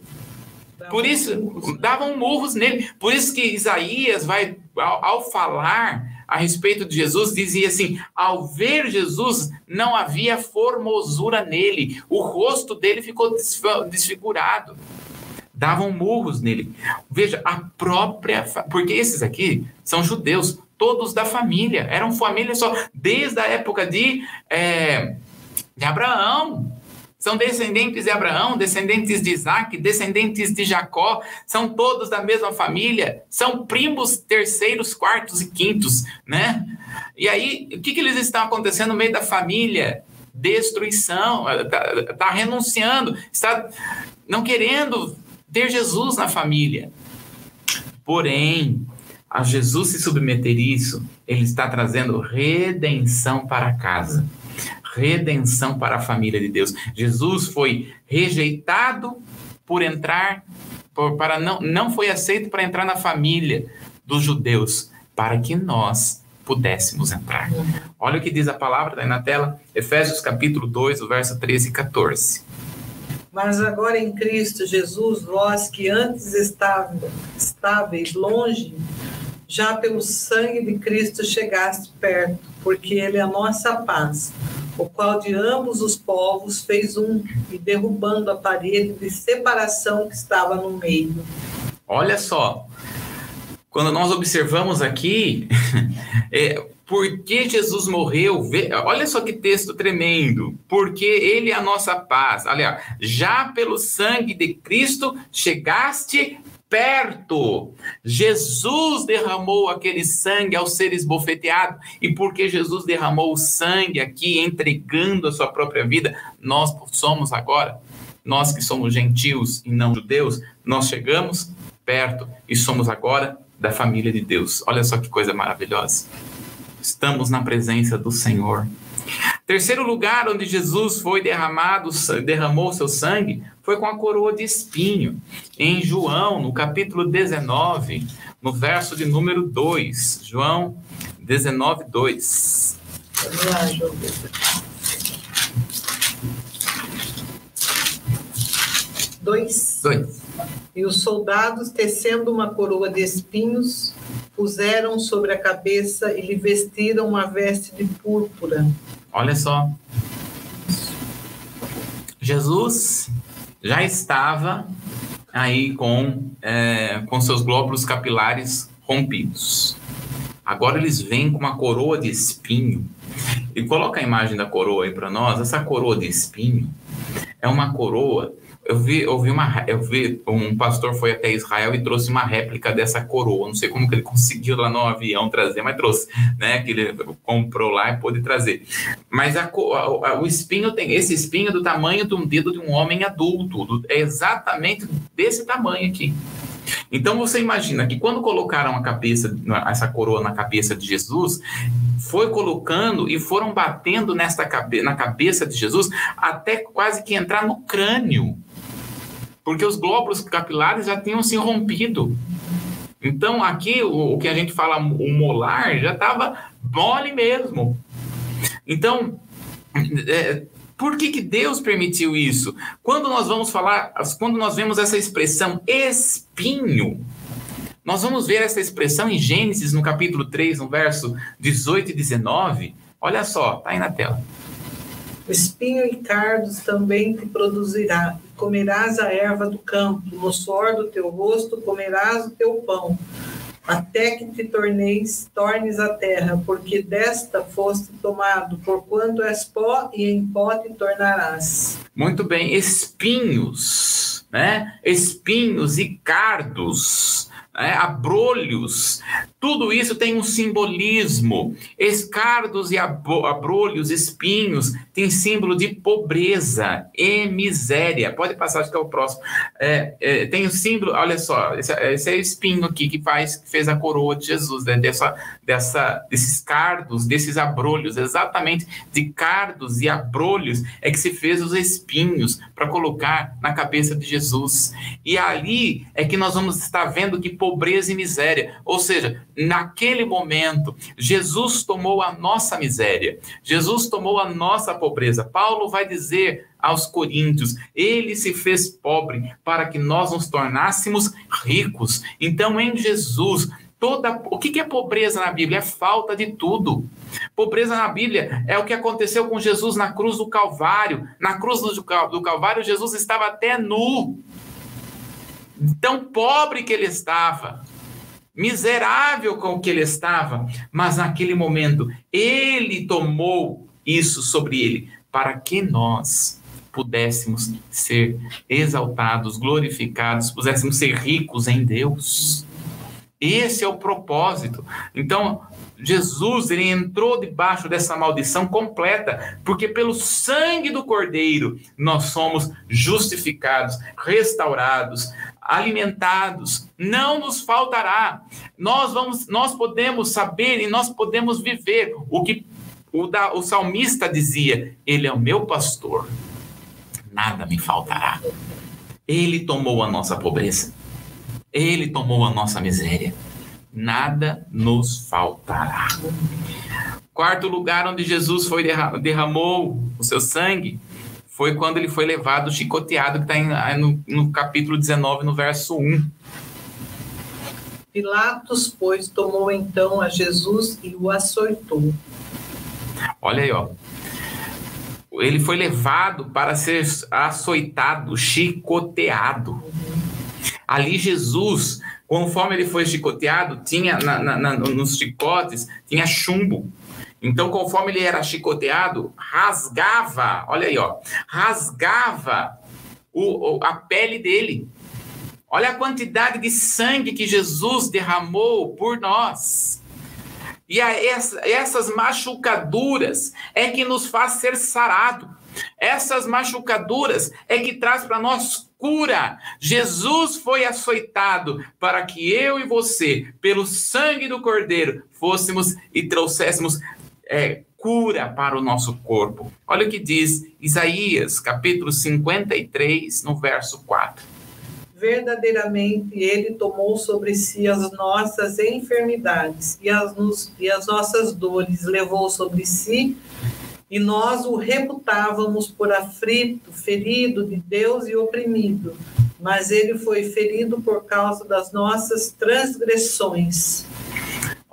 Por isso, davam murros nele. Por isso que Isaías vai, ao, ao, falar a respeito de Jesus, dizia assim: ao ver Jesus, não havia formosura nele, o rosto dele ficou desfigurado davam murros nele. Veja, a própria. Porque esses aqui são judeus, todos da família, eram família só, desde a época de, é, de Abraão. São descendentes de Abraão, descendentes de Isaac, descendentes de Jacó, são todos da mesma família, são primos terceiros, quartos e quintos, né? E aí, o que, que eles estão acontecendo no meio da família destruição, está tá renunciando, está não querendo ter Jesus na família. Porém, a Jesus se submeter isso, ele está trazendo redenção para casa, redenção para a família de Deus. Jesus foi rejeitado por entrar, por, para não, não foi aceito para entrar na família dos judeus, para que nós pudéssemos entrar. Olha o que diz a palavra, está aí na tela, Efésios capítulo 2, o verso 13 e 14. Mas agora em Cristo Jesus, vós que antes estáveis longe, já pelo sangue de Cristo chegaste perto, porque Ele é a nossa paz, o qual de ambos os povos fez um, e derrubando a parede de separação que estava no meio. Olha só, quando nós observamos aqui, é, por que Jesus morreu? Olha só que texto tremendo. Porque Ele é a nossa paz. Olha, já pelo sangue de Cristo chegaste perto. Jesus derramou aquele sangue ao ser esbofeteado. E porque Jesus derramou o sangue aqui, entregando a sua própria vida, nós somos agora, nós que somos gentios e não judeus, nós chegamos perto e somos agora da família de Deus. Olha só que coisa maravilhosa. Estamos na presença do Senhor. Terceiro lugar onde Jesus foi derramado, derramou seu sangue, foi com a coroa de espinho. Em João, no capítulo 19, no verso de número 2. João 19, 2. Vamos lá, João. Dois. Dois. E os soldados, tecendo uma coroa de espinhos, puseram sobre a cabeça e lhe vestiram uma veste de púrpura. Olha só. Jesus já estava aí com, é, com seus glóbulos capilares rompidos. Agora eles vêm com uma coroa de espinho. E coloca a imagem da coroa aí para nós. Essa coroa de espinho é uma coroa eu vi, eu vi uma, eu vi um pastor foi até Israel e trouxe uma réplica dessa coroa. Não sei como que ele conseguiu lá no avião trazer, mas trouxe, né? Que ele comprou lá e pôde trazer. Mas a, a, o espinho tem esse espinho do tamanho de um dedo de um homem adulto, do, é exatamente desse tamanho aqui. Então você imagina que quando colocaram a cabeça, essa coroa na cabeça de Jesus, foi colocando e foram batendo nesta cabe na cabeça de Jesus até quase que entrar no crânio porque os glóbulos capilares já tinham se rompido. Então, aqui, o, o que a gente fala, o molar, já estava mole mesmo. Então, é, por que, que Deus permitiu isso? Quando nós vamos falar, quando nós vemos essa expressão espinho, nós vamos ver essa expressão em Gênesis, no capítulo 3, no verso 18 e 19. Olha só, tá aí na tela. Espinho e cardos também te produzirá, comerás a erva do campo, no suor do teu rosto comerás o teu pão, até que te torneis, tornes a terra, porque desta foste tomado, porquanto és pó, e em pó te tornarás. Muito bem, espinhos, né? Espinhos e cardos é, abrolhos, tudo isso tem um simbolismo. Escardos e abrolhos, espinhos, tem símbolo de pobreza e miséria. Pode passar, acho que é o próximo. É, é, tem o símbolo, olha só, esse, esse, é espinho aqui que faz, que fez a coroa de Jesus, né? dessa, dessa, desses cardos, desses abrolhos, exatamente de cardos e abrolhos é que se fez os espinhos para colocar na cabeça de Jesus. E ali é que nós vamos estar vendo que pobreza e miséria. Ou seja, naquele momento, Jesus tomou a nossa miséria, Jesus tomou a nossa pobreza. Paulo vai dizer aos coríntios: ele se fez pobre para que nós nos tornássemos ricos. Então, em Jesus, toda o que é pobreza na Bíblia? É falta de tudo. Pobreza na Bíblia é o que aconteceu com Jesus na cruz do Calvário. Na cruz do Calvário, Jesus estava até nu tão pobre que ele estava, miserável com o que ele estava, mas naquele momento ele tomou isso sobre ele para que nós pudéssemos ser exaltados, glorificados, pudéssemos ser ricos em Deus. Esse é o propósito. Então, Jesus ele entrou debaixo dessa maldição completa, porque pelo sangue do Cordeiro nós somos justificados, restaurados, alimentados. Não nos faltará. Nós vamos, nós podemos saber e nós podemos viver o que o, da, o salmista dizia: Ele é o meu pastor, nada me faltará. Ele tomou a nossa pobreza, ele tomou a nossa miséria nada nos faltará. Quarto lugar onde Jesus foi derramou o seu sangue foi quando ele foi levado chicoteado, que está no, no capítulo 19, no verso 1. Pilatos, pois, tomou então a Jesus e o açoitou. Olha aí, ó. Ele foi levado para ser açoitado, chicoteado. Ali Jesus Conforme ele foi chicoteado, tinha na, na, na, nos chicotes tinha chumbo. Então, conforme ele era rasgava, olha aí, ó, rasgava o, a pele dele. Olha a quantidade de sangue que Jesus derramou por nós. E a essa, essas machucaduras é que nos faz ser sarado. Essas machucaduras é que traz para nós cura. Jesus foi açoitado para que eu e você, pelo sangue do Cordeiro, fôssemos e trouxéssemos é, cura para o nosso corpo. Olha o que diz Isaías, capítulo 53, no verso 4 verdadeiramente ele tomou sobre si as nossas enfermidades e as, nos, e as nossas dores levou sobre si e nós o reputávamos por aflito, ferido de Deus e oprimido, mas ele foi ferido por causa das nossas transgressões.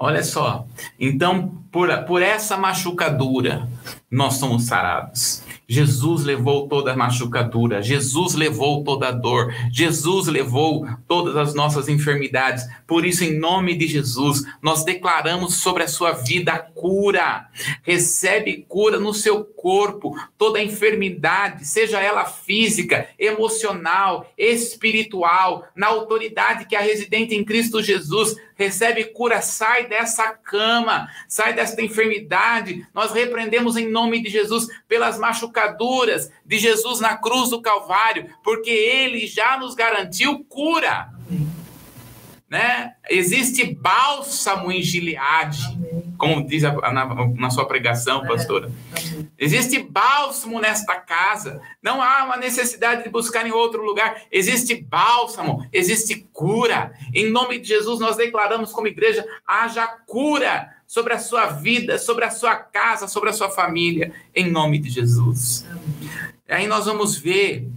Olha só, então por, por essa machucadura nós somos sarados. Jesus levou toda a machucadura, Jesus levou toda a dor, Jesus levou todas as nossas enfermidades. Por isso, em nome de Jesus, nós declaramos sobre a sua vida cura. Recebe cura no seu corpo, toda enfermidade, seja ela física, emocional, espiritual, na autoridade que é residente em Cristo Jesus, recebe cura, sai dessa cama, sai desta enfermidade. Nós repreendemos em nome de Jesus pelas machucaduras de Jesus na cruz do Calvário, porque ele já nos garantiu cura. Né? Existe bálsamo em Gileade, como diz a, na, na, sua pregação, é, pastora. Existe bálsamo nesta casa. Não há uma necessidade de buscar em outro lugar. Existe bálsamo, existe cura. Em nome de Jesus, nós declaramos como igreja: haja cura sobre a sua vida, sobre a sua casa, sobre a sua família, em nome de Jesus. Aí nós vamos ver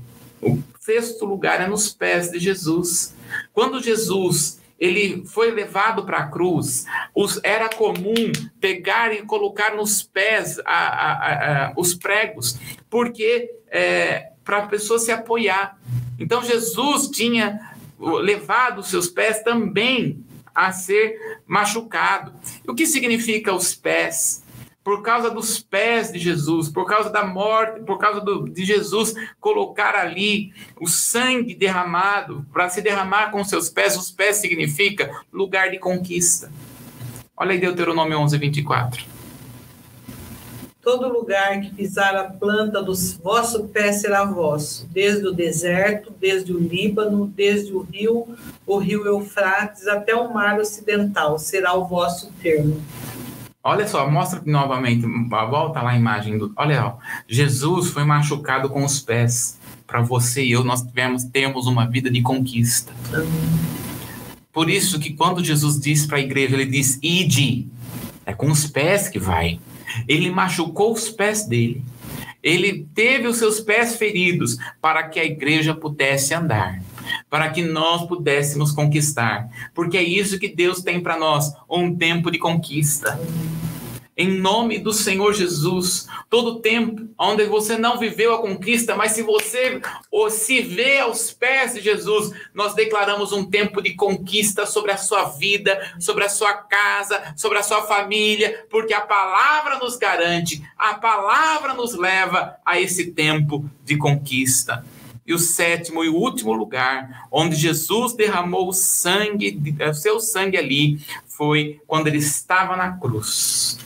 o sexto lugar é nos pés de Jesus. Quando Jesus ele foi levado para a cruz, os, era comum pegar e colocar nos pés a, a, a, os pregos, porque é, para a pessoa se apoiar. Então Jesus tinha levado os seus pés também a ser machucado. O que significa os pés? Por causa dos pés de Jesus, por causa da morte, por causa do, de Jesus colocar ali o sangue derramado, para se derramar com seus pés, os pés significa lugar de conquista. Olha aí Deuteronômio 11, 24. Todo lugar que pisar a planta do vosso pé será vosso, desde o deserto, desde o Líbano, desde o rio, o rio Eufrates, até o mar ocidental, será o vosso termo. Olha só, mostra novamente, volta lá a imagem do. Olha, ó, Jesus foi machucado com os pés. Para você e eu, nós tivemos, temos uma vida de conquista. Por isso que quando Jesus diz para a igreja, ele diz: ide, é com os pés que vai. Ele machucou os pés dele. Ele teve os seus pés feridos para que a igreja pudesse andar, para que nós pudéssemos conquistar. Porque é isso que Deus tem para nós, um tempo de conquista em nome do Senhor Jesus. Todo tempo onde você não viveu a conquista, mas se você ou se vê aos pés de Jesus, nós declaramos um tempo de conquista sobre a sua vida, sobre a sua casa, sobre a sua família, porque a palavra nos garante, a palavra nos leva a esse tempo de conquista. E o sétimo e último lugar onde Jesus derramou o sangue, o seu sangue ali, foi quando ele estava na cruz.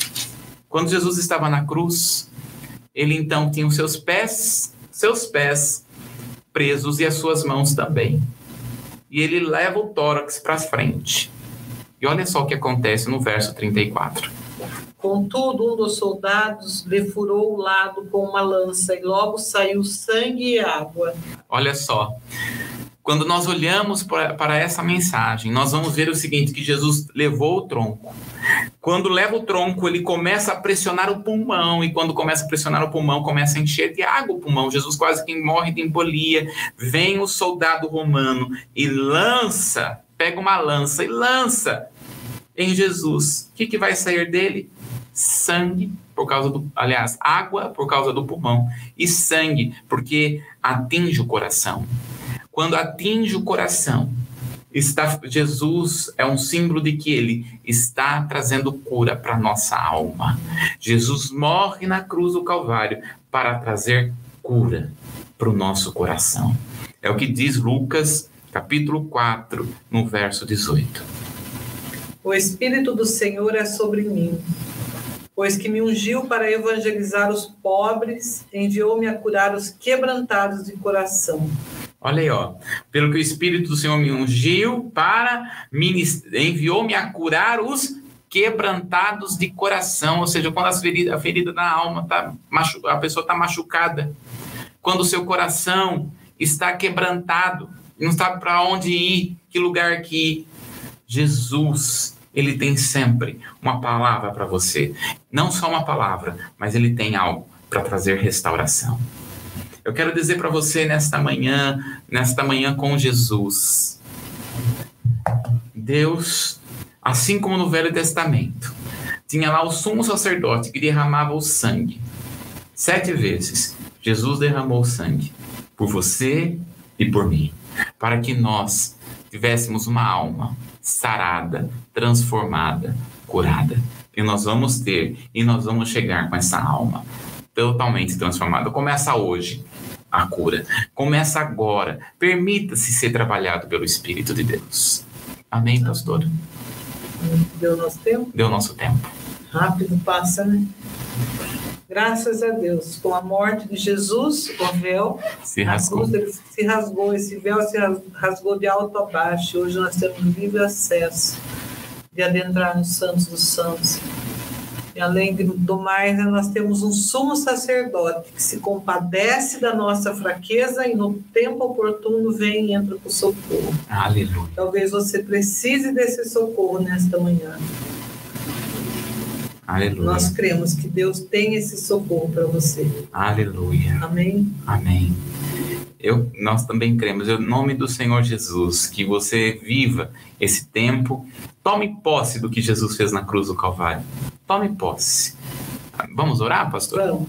Quando Jesus estava na cruz, ele então tinha os seus pés, seus pés presos e as suas mãos também. E ele leva o tórax para frente. E olha só o que acontece no verso 34. Contudo, um dos soldados lhe furou o lado com uma lança e logo saiu sangue e água. Olha só. Quando nós olhamos para essa mensagem, nós vamos ver o seguinte: que Jesus levou o tronco. Quando leva o tronco, ele começa a pressionar o pulmão, e quando começa a pressionar o pulmão, começa a encher de água o pulmão. Jesus quase que morre de embolia. Vem o soldado romano e lança, pega uma lança e lança em Jesus. O que, que vai sair dele? Sangue por causa do, aliás, água por causa do pulmão e sangue porque atinge o coração. Quando atinge o coração, está Jesus é um símbolo de que ele está trazendo cura para nossa alma. Jesus morre na cruz do Calvário para trazer cura para o nosso coração. É o que diz Lucas, capítulo 4, no verso 18. O Espírito do Senhor é sobre mim pois que me ungiu para evangelizar os pobres, enviou-me a curar os quebrantados de coração. Olha aí, ó. Pelo que o Espírito do Senhor me ungiu para enviou-me a curar os quebrantados de coração, ou seja, quando ferida, a ferida da alma tá a pessoa está machucada, quando o seu coração está quebrantado, não sabe para onde ir, que lugar que ir. Jesus ele tem sempre uma palavra para você. Não só uma palavra, mas ele tem algo para trazer restauração. Eu quero dizer para você nesta manhã, nesta manhã com Jesus, Deus, assim como no Velho Testamento, tinha lá o sumo sacerdote que derramava o sangue. Sete vezes, Jesus derramou o sangue por você e por mim, para que nós tivéssemos uma alma sarada, transformada, curada. E nós vamos ter, e nós vamos chegar com essa alma totalmente transformada. Começa hoje a cura. Começa agora. Permita-se ser trabalhado pelo Espírito de Deus. Amém, pastor? Deu nosso tempo? Deu nosso tempo. Rápido passa, né? Graças a Deus, com a morte de Jesus, o véu se rasgou. se rasgou, esse véu se rasgou de alto a baixo. Hoje nós temos livre acesso de adentrar nos santos dos santos. E além do mais, nós temos um sumo sacerdote que se compadece da nossa fraqueza e no tempo oportuno vem e entra com socorro. Aleluia. Talvez você precise desse socorro nesta manhã. Aleluia. Nós cremos que Deus tem esse socorro para você. Aleluia. Amém. Amém. Eu, nós também cremos, em nome do Senhor Jesus, que você viva esse tempo, tome posse do que Jesus fez na cruz do Calvário. Tome posse. Vamos orar, pastor? Vamos.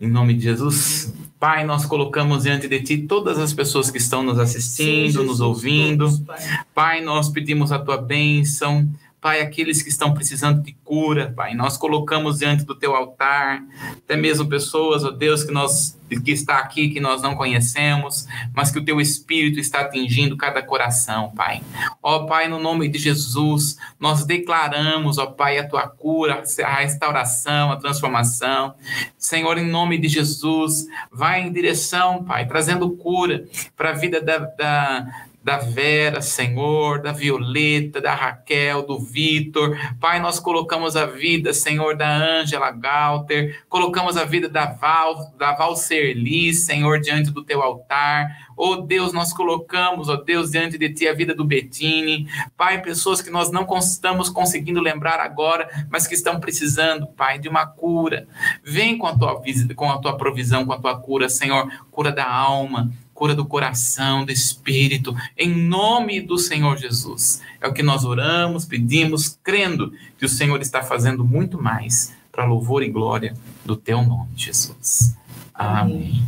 Em nome de Jesus, Pai, nós colocamos diante de Ti todas as pessoas que estão nos assistindo, Sim, nos ouvindo. Todos, pai. pai, nós pedimos a Tua bênção Pai, aqueles que estão precisando de cura, Pai, nós colocamos diante do teu altar, até mesmo pessoas, ó Deus, que nós que está aqui que nós não conhecemos, mas que o teu espírito está atingindo cada coração, Pai. Ó Pai, no nome de Jesus, nós declaramos, ó Pai, a tua cura, a restauração, a transformação. Senhor, em nome de Jesus, vai em direção, Pai, trazendo cura para a vida da, da da Vera, Senhor, da Violeta, da Raquel, do Vitor. Pai, nós colocamos a vida, Senhor, da Ângela Galter, colocamos a vida da Val, da Val Serli, Senhor, diante do teu altar. Oh Deus, nós colocamos, ó oh Deus, diante de ti a vida do Betini. Pai, pessoas que nós não estamos conseguindo lembrar agora, mas que estão precisando, Pai, de uma cura. Vem com a tua, com a tua provisão, com a tua cura, Senhor, cura da alma, cura do coração, do espírito, em nome do Senhor Jesus. É o que nós oramos, pedimos, crendo que o Senhor está fazendo muito mais para louvor e glória do teu nome, Jesus. Amém.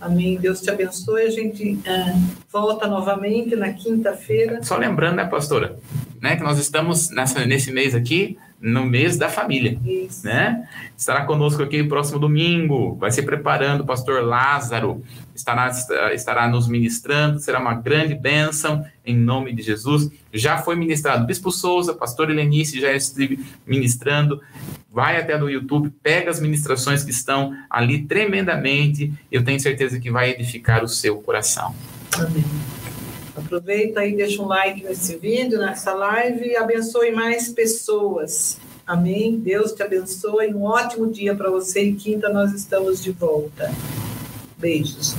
Amém. Deus te abençoe. A gente é, volta novamente na quinta-feira. Só lembrando, né, pastora, né, que nós estamos nessa, nesse mês aqui no mês da família, Isso. né? Estará conosco aqui próximo domingo, vai se preparando, o pastor Lázaro estará, estará nos ministrando, será uma grande bênção, em nome de Jesus. Já foi ministrado Bispo Souza, pastor Helenice já esteve ministrando, vai até no YouTube, pega as ministrações que estão ali tremendamente, eu tenho certeza que vai edificar o seu coração. Amém. Aproveita aí, deixa um like nesse vídeo, nessa live e abençoe mais pessoas. Amém. Deus te abençoe. Um ótimo dia para você e quinta nós estamos de volta. Beijos.